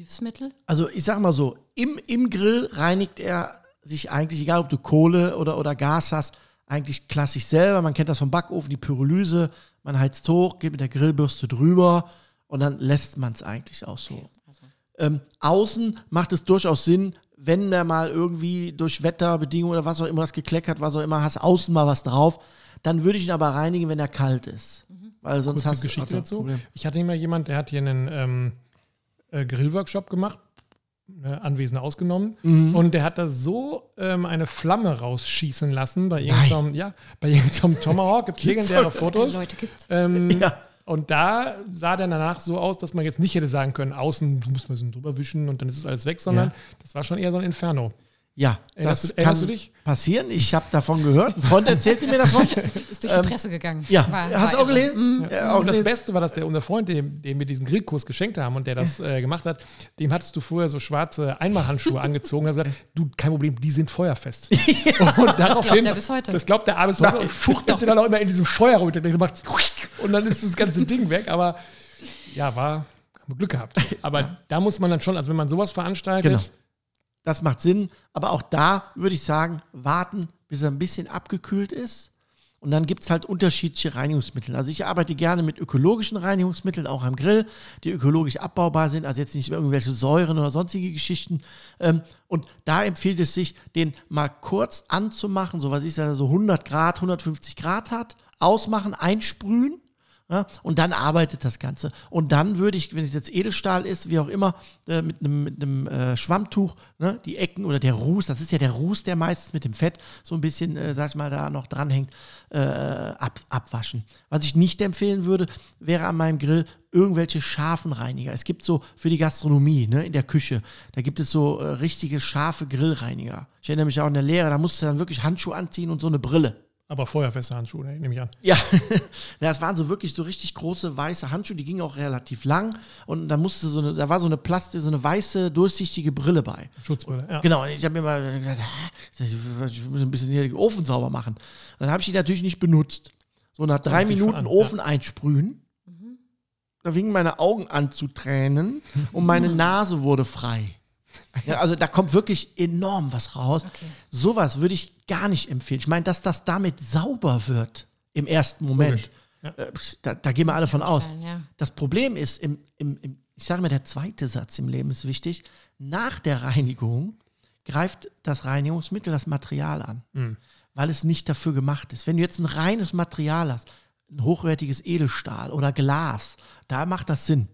Hilfsmittel? Also ich sag mal so, im, im Grill reinigt er sich eigentlich, egal ob du Kohle oder, oder Gas hast, eigentlich klassisch selber. Man kennt das vom Backofen, die Pyrolyse. Man heizt hoch, geht mit der Grillbürste drüber und dann lässt man es eigentlich auch so. Also, Ähm, außen macht es durchaus Sinn, wenn der mal irgendwie durch Wetterbedingungen oder was auch immer das gekleckert, was auch immer, hast außen mal was drauf, dann würde ich ihn aber reinigen, wenn er kalt ist. Weil sonst Kurze hast Geschichte du dazu. Problem. Ich hatte immer jemand, der hat hier einen ähm, äh, Grillworkshop gemacht, ne, Anwesende ausgenommen, Mhm. und der hat da so ähm, eine Flamme rausschießen lassen bei irgendeinem, ja, bei irgendeinem <laughs> Tomahawk, gibt es legendäre Fotos. Leute gibt's. Ähm, Ja. Und da sah der danach so aus, dass man jetzt nicht hätte sagen können, außen, du musst mal so drüber wischen und dann ist es alles weg, sondern Ja. das war schon eher so ein Inferno. Ja, Erinnerst das du- erinnerst kann du dich? passieren. Ich habe davon gehört. Ein Freund erzählte mir davon. <laughs> Ist durch die Presse gegangen. Ähm, Ja, War- hast du auch gelesen? Ja, auch Und das. Beste war, dass der unser Freund, dem, dem wir diesen Grillkurs geschenkt haben und der das äh, gemacht hat, dem hattest du vorher so schwarze Einmalhandschuhe <laughs> angezogen und hat gesagt, du, kein Problem, die sind feuerfest. <laughs> Und daraufhin, er bis heute. Das glaubt er abends heute und fuchtelt dann auch immer in diesem Feuer rum. Und dann macht und dann ist das ganze Ding weg. Aber ja, war, haben wir Glück gehabt. Aber da muss man dann schon, also wenn man sowas veranstaltet, Genau. Das macht Sinn. Aber auch da würde ich sagen, warten, bis er ein bisschen abgekühlt ist. Und dann gibt es halt unterschiedliche Reinigungsmittel. Also ich arbeite gerne mit ökologischen Reinigungsmitteln, auch am Grill, die ökologisch abbaubar sind, also jetzt nicht irgendwelche Säuren oder sonstige Geschichten. Ähm, und da empfiehlt es sich, den mal kurz anzumachen, so was ich sage, so 100 Grad, 150 Grad hat, ausmachen, einsprühen. Ja, und dann arbeitet das Ganze. Und dann würde ich, wenn es jetzt Edelstahl ist, wie auch immer, äh, mit einem mit äh, Schwammtuch, ne, die Ecken oder der Ruß, das ist ja der Ruß, der meistens mit dem Fett so ein bisschen, äh, sag ich mal, da noch dranhängt, äh, ab, abwaschen. Was ich nicht empfehlen würde, wäre an meinem Grill irgendwelche scharfen Reiniger. Es gibt so für die Gastronomie, ne, in der Küche, da gibt es so äh, richtige scharfe Grillreiniger. Ich erinnere mich auch in der Lehre, da musst du dann wirklich Handschuhe anziehen und so eine Brille. Aber feuerfeste Handschuhe, ne, nehme ich an. Ja, <laughs> das waren so wirklich so richtig große weiße Handschuhe, die gingen auch relativ lang und da musste so eine, da war so eine Plastik, so eine weiße durchsichtige Brille bei. Schutzbrille, ja. Genau, und ich habe mir mal gedacht, ich muss ein bisschen hier den Ofen sauber machen. Dann habe ich die natürlich nicht benutzt. So nach drei Minuten an, Ofen einsprühen, da fingen meine Augen an zu tränen und meine <laughs> Nase wurde frei. <laughs> Ja, also da kommt wirklich enorm was raus. Okay. Sowas würde ich gar nicht empfehlen. Ich meine, dass das damit sauber wird im ersten Moment. Logisch, Äh, Da, da gehen wir alle von aus. ja. Das Problem ist, im, im, im, ich sage mal, der zweite Satz im Leben ist wichtig. Nach der Reinigung greift das Reinigungsmittel das Material an, Mhm. weil es nicht dafür gemacht ist. Wenn du jetzt ein reines Material hast, ein hochwertiges Edelstahl oder Glas, da macht das Sinn,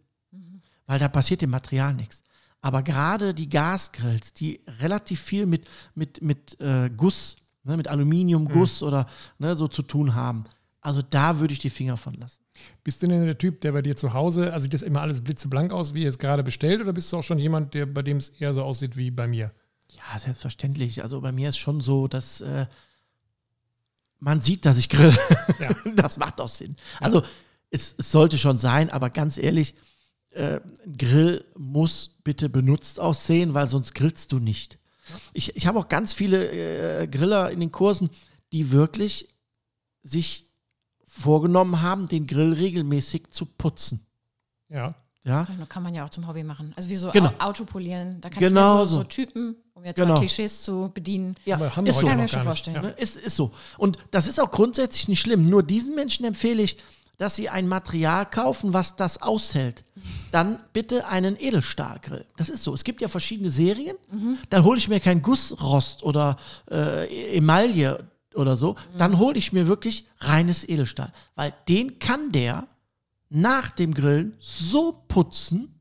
weil da passiert dem Material nichts. Aber gerade die Gasgrills, die relativ viel mit, mit, mit äh, Guss, ne, mit Aluminiumguss oder ne, so zu tun haben, also da würde ich die Finger von lassen. Bist du denn der Typ, der bei dir zu Hause, also sieht das immer alles blitzeblank aus, wie jetzt gerade bestellt, oder bist du auch schon jemand, der bei dem es eher so aussieht wie bei mir? Ja, selbstverständlich. Also bei mir ist schon so, dass äh, man sieht, dass ich grill. Ja. <laughs> Das macht auch Sinn. Also es, es sollte schon sein, aber ganz ehrlich, äh, ein Grill muss bitte benutzt aussehen, weil sonst grillst du nicht. Ich, ich habe auch ganz viele äh, Griller in den Kursen, die wirklich sich vorgenommen haben, den Grill regelmäßig zu putzen. Ja. Ja, Das kann man ja auch zum Hobby machen. Also wie so Genau. Au- Autopolieren. Da kann Genau ich mir so, so. so Typen, um jetzt Genau. mal Klischees zu bedienen. ja Aber haben ist so. Kann ich mir schon vorstellen. Ja. Ist, ist so. Und das ist auch grundsätzlich nicht schlimm. Nur diesen Menschen empfehle ich, dass sie ein Material kaufen, was das aushält. Dann bitte einen Edelstahlgrill. Das ist so. Es gibt ja verschiedene Serien. Dann hole ich mir kein Gussrost oder äh, Emaille oder so. Dann hole ich mir wirklich reines Edelstahl. Weil den kann der nach dem Grillen so putzen,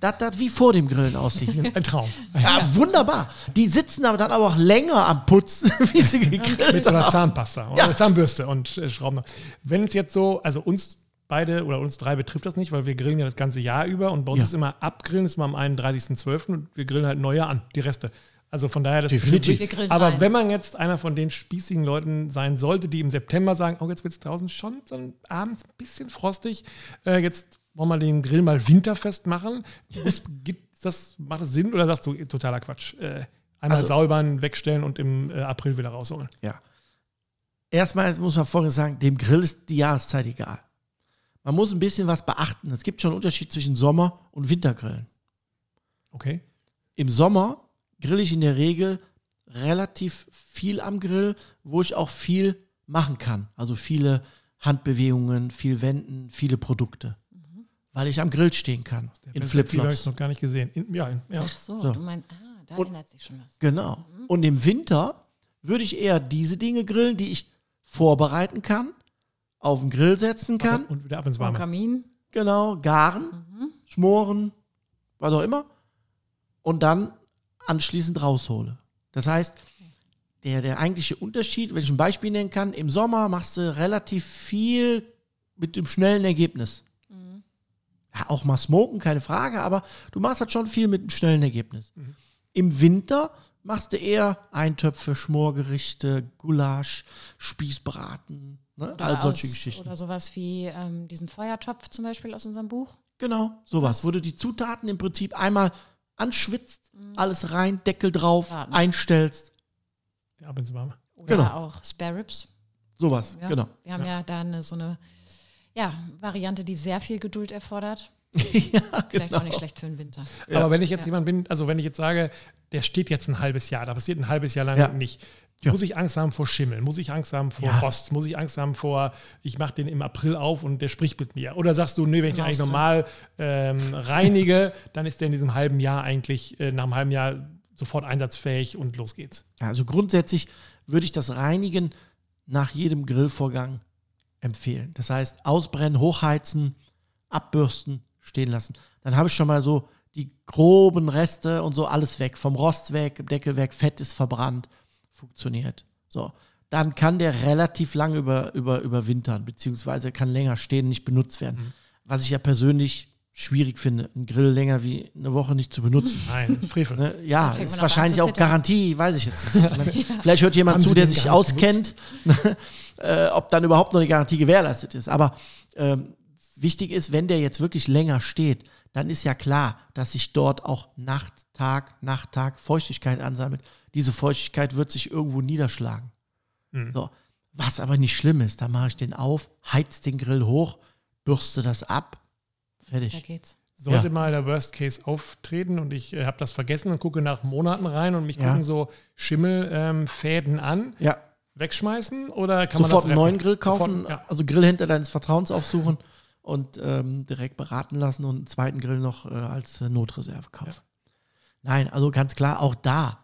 dass das wie vor dem Grillen aussieht. <laughs> Ein Traum. Ja, wunderbar. Die sitzen aber dann aber auch länger am Putzen, <laughs> wie sie gegrillt Mit so einer haben. Zahnpasta oder Ja. Zahnbürste und äh, Schrauben. Wenn es jetzt so, also uns beide oder uns drei betrifft das nicht, weil wir grillen ja das ganze Jahr über und bei uns Ja. ist immer abgrillen, ist immer am 31.12. und wir grillen halt Neujahr an, die Reste. Also von daher, das Definitiv. grillen Aber ein. wenn man jetzt einer von den spießigen Leuten sein sollte, die im September sagen, oh, jetzt wird es draußen schon so ein abends ein bisschen frostig, äh, jetzt wollen wir den Grill mal winterfest machen. Ist, gibt das, macht das Sinn oder sagst du, totaler Quatsch? Äh, einmal Also- säubern, wegstellen und im äh, April wieder rausholen. Ja. Erstmal muss man vorhin sagen, dem Grill ist die Jahreszeit egal. Man muss ein bisschen was beachten. Es gibt schon einen Unterschied zwischen Sommer- und Wintergrillen. Okay. Im Sommer grill ich in der Regel relativ viel am Grill, wo ich auch viel machen kann. Also viele Handbewegungen, viel Wenden, viele Produkte. Weil ich am Grill stehen kann. In Die habe ich Flipflops. noch gar nicht gesehen. In, ja, in, ja. Ach so, So. du meinst, ah, da Und- ändert sich schon was. Genau. Und im Winter würde ich eher diese Dinge grillen, die ich vorbereiten kann, auf den Grill setzen kann, Und wieder ab ins Warme. Kamin. genau, garen, schmoren, was auch immer, und dann anschließend raushole. Das heißt, der, der eigentliche Unterschied, wenn ich ein Beispiel nennen kann, im Sommer machst du relativ viel mit dem schnellen Ergebnis. Ja, auch mal smoken, keine Frage, aber du machst halt schon viel mit dem schnellen Ergebnis. Im Winter machst du eher Eintöpfe, Schmorgerichte, Gulasch, Spießbraten, ne? All solche aus- Geschichten. Oder sowas wie ähm, diesen Feuertopf zum Beispiel aus unserem Buch. Genau, sowas, wo du die Zutaten im Prinzip einmal anschwitzt, alles rein, Deckel drauf, Braten. einstellst, Ja, ab ins Warme. Oder Genau. auch Spare Ribs. sowas, Ja. genau. Wir haben ja, da eine, so eine ja, Variante, die sehr viel Geduld erfordert. <laughs> ja, Vielleicht genau. auch nicht schlecht für den Winter. Aber wenn ich jetzt Ja. jemand bin, also wenn ich jetzt sage, der steht jetzt ein halbes Jahr, da passiert ein halbes Jahr lang Ja. nicht. Ja. Muss ich Angst haben vor Schimmel? Muss ich Angst haben vor Ja. Rost? Muss ich Angst haben vor, ich mache den im April auf und der spricht mit mir? Oder sagst du, nee, wenn ich den eigentlich Maus drin. normal ähm, reinige, <laughs> dann ist der in diesem halben Jahr eigentlich, äh, nach einem halben Jahr sofort einsatzfähig und los geht's. Also grundsätzlich würde ich das Reinigen nach jedem Grillvorgang empfehlen. Das heißt, ausbrennen, hochheizen, abbürsten, stehen lassen. Dann habe ich schon mal so die groben Reste und so alles weg. Vom Rost weg, Deckel weg, Fett ist verbrannt, funktioniert. So. Dann kann der relativ lange über, über, überwintern, beziehungsweise kann länger stehen, nicht benutzt werden. Was ich ja persönlich schwierig finde, einen Grill länger wie eine Woche nicht zu benutzen. Nein, das ist Frevel. Ne? Ja, fängt ist wahrscheinlich auch. Garantie, weiß ich jetzt nicht. <laughs> Ich meine, Vielleicht hört jemand Haben zu, der sich auskennt, <laughs> äh, ob dann überhaupt noch eine Garantie gewährleistet ist. Aber ähm, wichtig ist, wenn der jetzt wirklich länger steht, dann ist ja klar, dass sich dort auch Nacht, Tag, Nacht, Tag Feuchtigkeit ansammelt. Diese Feuchtigkeit wird sich irgendwo niederschlagen. Mhm. So. Was aber nicht schlimm ist, dann mache ich den auf, heiz den Grill hoch, bürste das ab, Da fertig. geht's. Sollte Ja. mal der Worst Case auftreten und ich äh, habe das vergessen und gucke nach Monaten rein und mich Ja. gucken so Schimmelfäden an, Ja, wegschmeißen oder kann sofort man einen das neuen retten? Grill kaufen, Sofort, ja. also Grillhändler deines Vertrauens aufsuchen und ähm, direkt beraten lassen und einen zweiten Grill noch äh, als äh, Notreserve kaufen. Nein, also ganz klar, auch da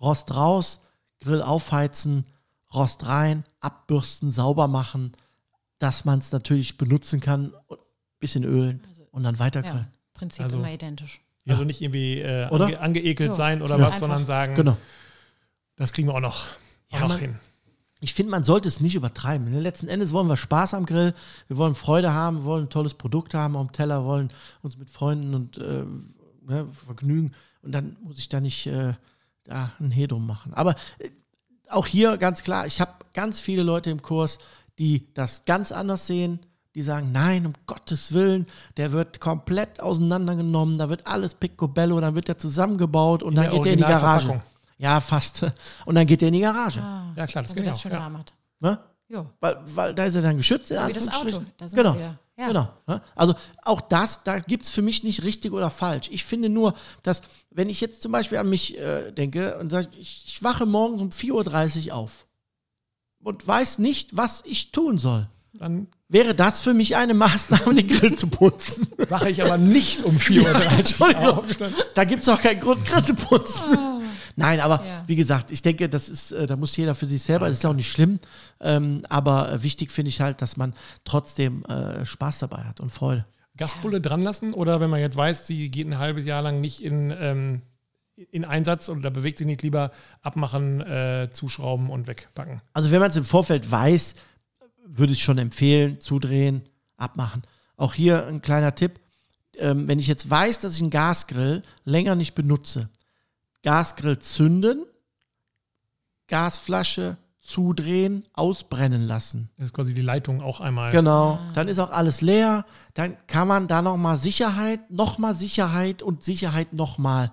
Rost raus, Grill aufheizen, Rost rein, abbürsten, sauber machen, dass man es natürlich benutzen kann, bisschen ölen Also, und dann weiter Ja, grillen. Prinzip Also- immer identisch. Also nicht irgendwie äh, Oder? ange angeekelt Ja. sein oder Ja. was, sondern sagen, Genau. das kriegen wir auch noch, auch Ja, noch man- hin. Ich finde, man sollte es nicht übertreiben. Ne? Letzten Endes wollen wir Spaß am Grill, wir wollen Freude haben, wir wollen ein tolles Produkt haben am Teller, wollen uns mit Freunden und äh, ne, vergnügen. Und dann muss ich da nicht äh, da ein Hehl drum machen. Aber äh, auch hier ganz klar, ich habe ganz viele Leute im Kurs, die das ganz anders sehen. Die sagen, nein, um Gottes Willen, der wird komplett auseinandergenommen, da wird alles picobello, dann wird er zusammengebaut und In dann der geht er in die Garage. Ja, fast. <laughs> Und dann geht er in die Garage. Ah, Ja, klar, das geht das auch, schön ja. Ne? Jo. Weil, weil da ist er dann geschützt. in Wie das Auto. Da sind genau. Ja. Genau. ne? Also auch das, da gibt es für mich nicht richtig oder falsch. Ich finde nur, dass, wenn ich jetzt zum Beispiel an mich äh, denke und sage, ich, ich wache morgens um 4.30 Uhr auf und weiß nicht, was ich tun soll, Dann wäre das für mich eine Maßnahme, den Grill zu putzen. wache ich aber nicht um 4.30 Uhr Entschuldigung. auf. Da gibt es auch keinen Grund, Grill zu putzen. Nein, aber Ah. Ja. wie gesagt, ich denke, das ist, äh, da muss jeder für sich selber, das ist auch nicht schlimm. Ähm, aber äh, wichtig finde ich halt, dass man trotzdem äh, Spaß dabei hat und Freude. Gaspulle dran lassen oder wenn man jetzt weiß, sie geht ein halbes Jahr lang nicht in, ähm, in Einsatz oder bewegt sich nicht, lieber abmachen, äh, zuschrauben und wegpacken. Also wenn man es im Vorfeld weiß, würde ich schon empfehlen, zudrehen, abmachen. Auch hier ein kleiner Tipp. Ähm, wenn ich jetzt weiß, dass ich einen Gasgrill länger nicht benutze, Gasgrill zünden, Gasflasche zudrehen, ausbrennen lassen. Das ist quasi die Leitung auch einmal. Genau. Dann ist auch alles leer. Dann kann man da nochmal Sicherheit, nochmal Sicherheit und Sicherheit nochmal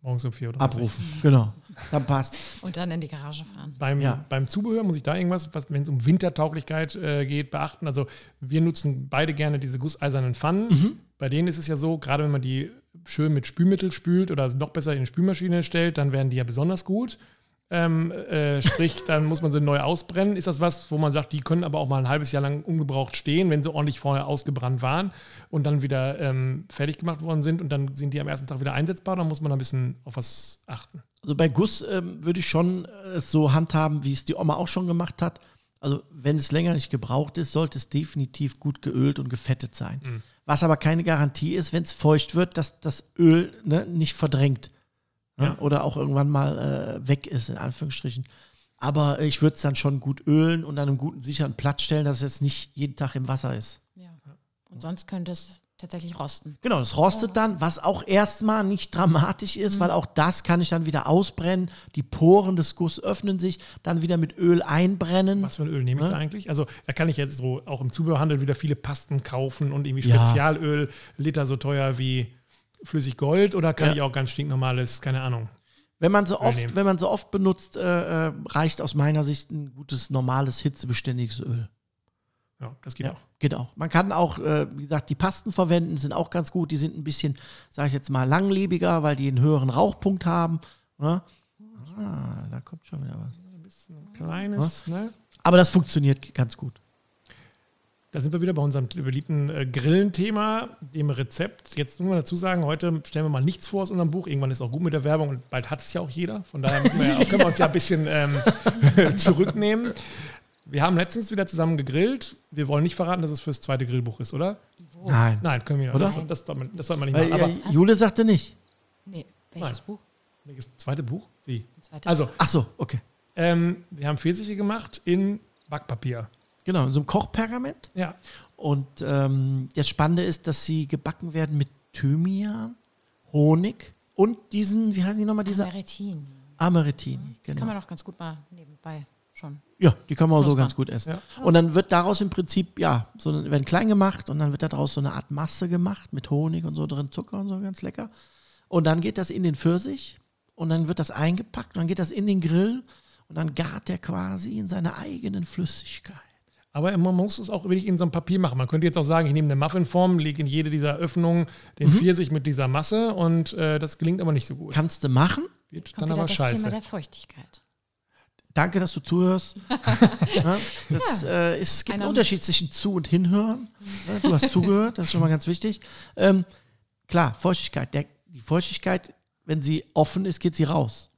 Morgens um 4 Uhr. abrufen. Genau. Dann passt. Und dann in die Garage fahren. Beim, Ja. beim Zubehör muss ich da irgendwas, was, wenn es um Wintertauglichkeit äh, geht, beachten. Also wir nutzen beide gerne diese gusseisernen Pfannen. Mhm. Bei denen ist es ja so, gerade wenn man die schön mit Spülmittel spült oder noch besser in die Spülmaschine stellt, dann werden die ja besonders gut. Ähm, äh, sprich, dann muss man sie neu ausbrennen. Ist das was, wo man sagt, die können aber auch mal ein halbes Jahr lang ungebraucht stehen, wenn sie ordentlich vorher ausgebrannt waren und dann wieder ähm, fertig gemacht worden sind und dann sind die am ersten Tag wieder einsetzbar? Dann muss man ein bisschen auf was achten. Also bei Guss ähm, würde ich schon äh, es so handhaben, wie es die Oma auch schon gemacht hat. Also wenn es länger nicht gebraucht ist, sollte es definitiv gut geölt und gefettet sein. Was aber keine Garantie ist, wenn es feucht wird, dass das Öl ne, nicht verdrängt. Ne? Ja. Oder auch irgendwann mal äh, weg ist, in Anführungsstrichen. Aber ich würde es dann schon gut ölen und an einem guten, sicheren Platz stellen, dass es jetzt nicht jeden Tag im Wasser ist. Ja. Und sonst könnte es tatsächlich rosten. Genau, das rostet dann, was auch erstmal nicht dramatisch ist, weil auch das kann ich dann wieder ausbrennen. Die Poren des Guss öffnen sich, dann wieder mit Öl einbrennen. Was für ein Öl nehme ich Ne? da eigentlich? Also da kann ich jetzt so auch im Zubehörhandel wieder viele Pasten kaufen und irgendwie Ja. Spezialöl, Liter so teuer wie flüssig Gold oder kann Ja. ich auch ganz stinknormales, keine Ahnung. Wenn man so oft, wenn man so oft benutzt, äh, äh, reicht aus meiner Sicht ein gutes, normales, hitzebeständiges Öl. Ja, das geht Ja, auch. geht auch. Man kann auch, äh, wie gesagt, die Pasten verwenden, sind auch ganz gut. Die sind ein bisschen, sage ich jetzt mal, langlebiger, weil die einen höheren Rauchpunkt haben. Ne? Ah, da kommt schon wieder was. Kleines, ne? Aber das funktioniert ganz gut. Da sind wir wieder bei unserem beliebten äh, Grillen-Thema, dem Rezept. Jetzt muss man dazu sagen, heute stellen wir mal nichts vor aus unserem Buch. Irgendwann ist auch gut mit der Werbung und bald hat es ja auch jeder. Von daher wir ja, können wir uns ja ein bisschen ähm, <laughs> zurücknehmen. Wir haben letztens wieder zusammen gegrillt. Wir wollen nicht verraten, dass es fürs zweite Grillbuch ist, oder? Nein. Nein, können wir nicht. Das, das, das, das sollte man nicht Weil, machen. Aber äh, Jule sagte nicht. Nee, welches Nein. Buch? welches zweite Buch? Wie? Zweites? Also, Ach so, okay. ähm, wir haben Pfirsiche gemacht in Backpapier. Genau, in so einem Kochpergament. Ja. Und ähm, das Spannende ist, dass sie gebacken werden mit Thymian, Honig und diesen, wie heißen die nochmal, dieser Ameritin. Amaretini. Kann Genau. man doch ganz gut mal nebenbei schon. Ja, die kann man auch so ganz gut essen. Ja. Und dann wird daraus im Prinzip, ja, so werden klein gemacht und dann wird daraus so eine Art Masse gemacht mit Honig und so drin, Zucker und so, ganz lecker. Und dann geht das in den Pfirsich und dann wird das eingepackt und dann geht das in den Grill und dann gart der quasi in seiner eigenen Flüssigkeit. Aber man muss es auch wirklich in so einem Papier machen. Man könnte jetzt auch sagen, ich nehme eine Muffinform, lege in jede dieser Öffnungen den Mhm. Pfirsich mit dieser Masse und äh, das gelingt aber nicht so gut. Kannst du machen. Wird Kommt dann wieder aber das scheiße. Thema der Feuchtigkeit. Danke, dass du zuhörst. <laughs> ja, das, äh, ist, es gibt einen Unterschied zwischen zu und hinhören. Du hast zugehört, das ist schon mal ganz wichtig. Ähm, klar, Feuchtigkeit. Der, die Feuchtigkeit, wenn sie offen ist, geht sie raus.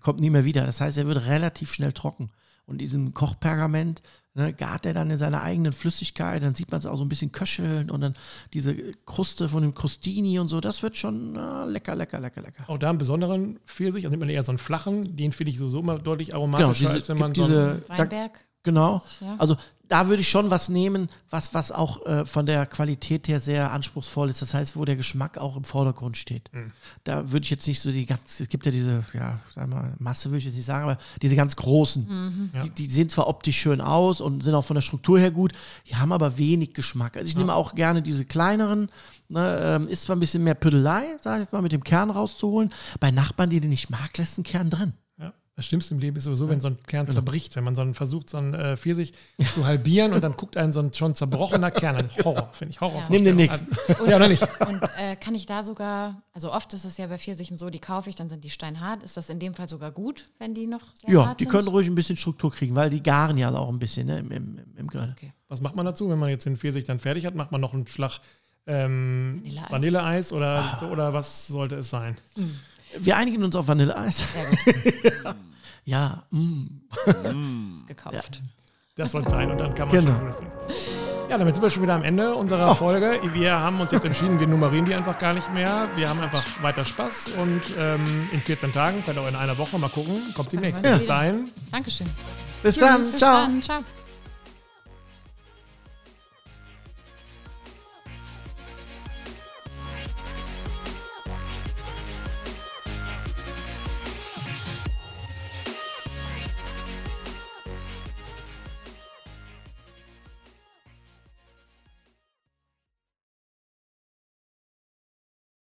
Kommt nie mehr wieder. Das heißt, er wird relativ schnell trocken. Und diesem Kochpergament ne, gart er dann in seiner eigenen Flüssigkeit. Dann sieht man es auch so ein bisschen köcheln und dann diese Kruste von dem Crostini und so. Das wird schon äh, lecker, lecker, lecker, lecker. Auch da einen besonderen Pfirsich, also nimmt man eher so einen flachen, den finde ich sowieso immer deutlich aromatischer, Genau, diese- als wenn man gibt so diese- einen, Da- Weinberg. Genau. Ja. Also da würde ich schon was nehmen, was, was auch äh, von der Qualität her sehr anspruchsvoll ist. Das heißt, wo der Geschmack auch im Vordergrund steht. Mhm. Da würde ich jetzt nicht so die ganz, es gibt ja diese, ja, sagen wir mal, Masse würde ich jetzt nicht sagen, aber diese ganz großen, Ja. die, die sehen zwar optisch schön aus und sind auch von der Struktur her gut, die haben aber wenig Geschmack. Also ich nehme auch gerne diese kleineren, ne, ähm, ist zwar ein bisschen mehr Püdelei, sage ich jetzt mal, mit dem Kern rauszuholen. Bei Nachbarn, die den nicht mag, lässt ein Kern drin. Ja. Das Schlimmste im Leben ist sowieso, wenn so ein Kern Genau. zerbricht, wenn man so einen versucht, so einen äh, Pfirsich zu halbieren und dann guckt einen so ein schon zerbrochener Kern an. Horror, finde ich. Horror. Nimm den nächsten. Ja, oder nicht? Und äh, kann ich da sogar, also oft ist es ja bei Pfirsichen so, die kaufe ich, dann sind die steinhart. Ist das in dem Fall sogar gut, wenn die noch sehr Ja, hart die sind? können ruhig ein bisschen Struktur kriegen, weil die garen ja auch ein bisschen ne, im, im, im Grill. Okay. Was macht man dazu, wenn man jetzt den Pfirsich dann fertig hat? Macht man noch einen Schlag ähm, Vanilleeis. Vanilleeis oder, Ah. oder was sollte es sein? Wir einigen uns auf Vanilleeis. Sehr gut, <laughs> ja, mm. ist gekauft. Das soll es sein und dann kann man Genau. schon. Ja, damit sind wir schon wieder am Ende unserer Folge. Wir haben uns jetzt entschieden, wir nummerieren die einfach gar nicht mehr. Wir haben einfach weiter Spaß und ähm, in 14 Tagen, vielleicht auch in einer Woche, mal gucken, kommt die nächste. wir Bis dahin. Dankeschön. Bis dann. Bis Ciao. dann. Ciao.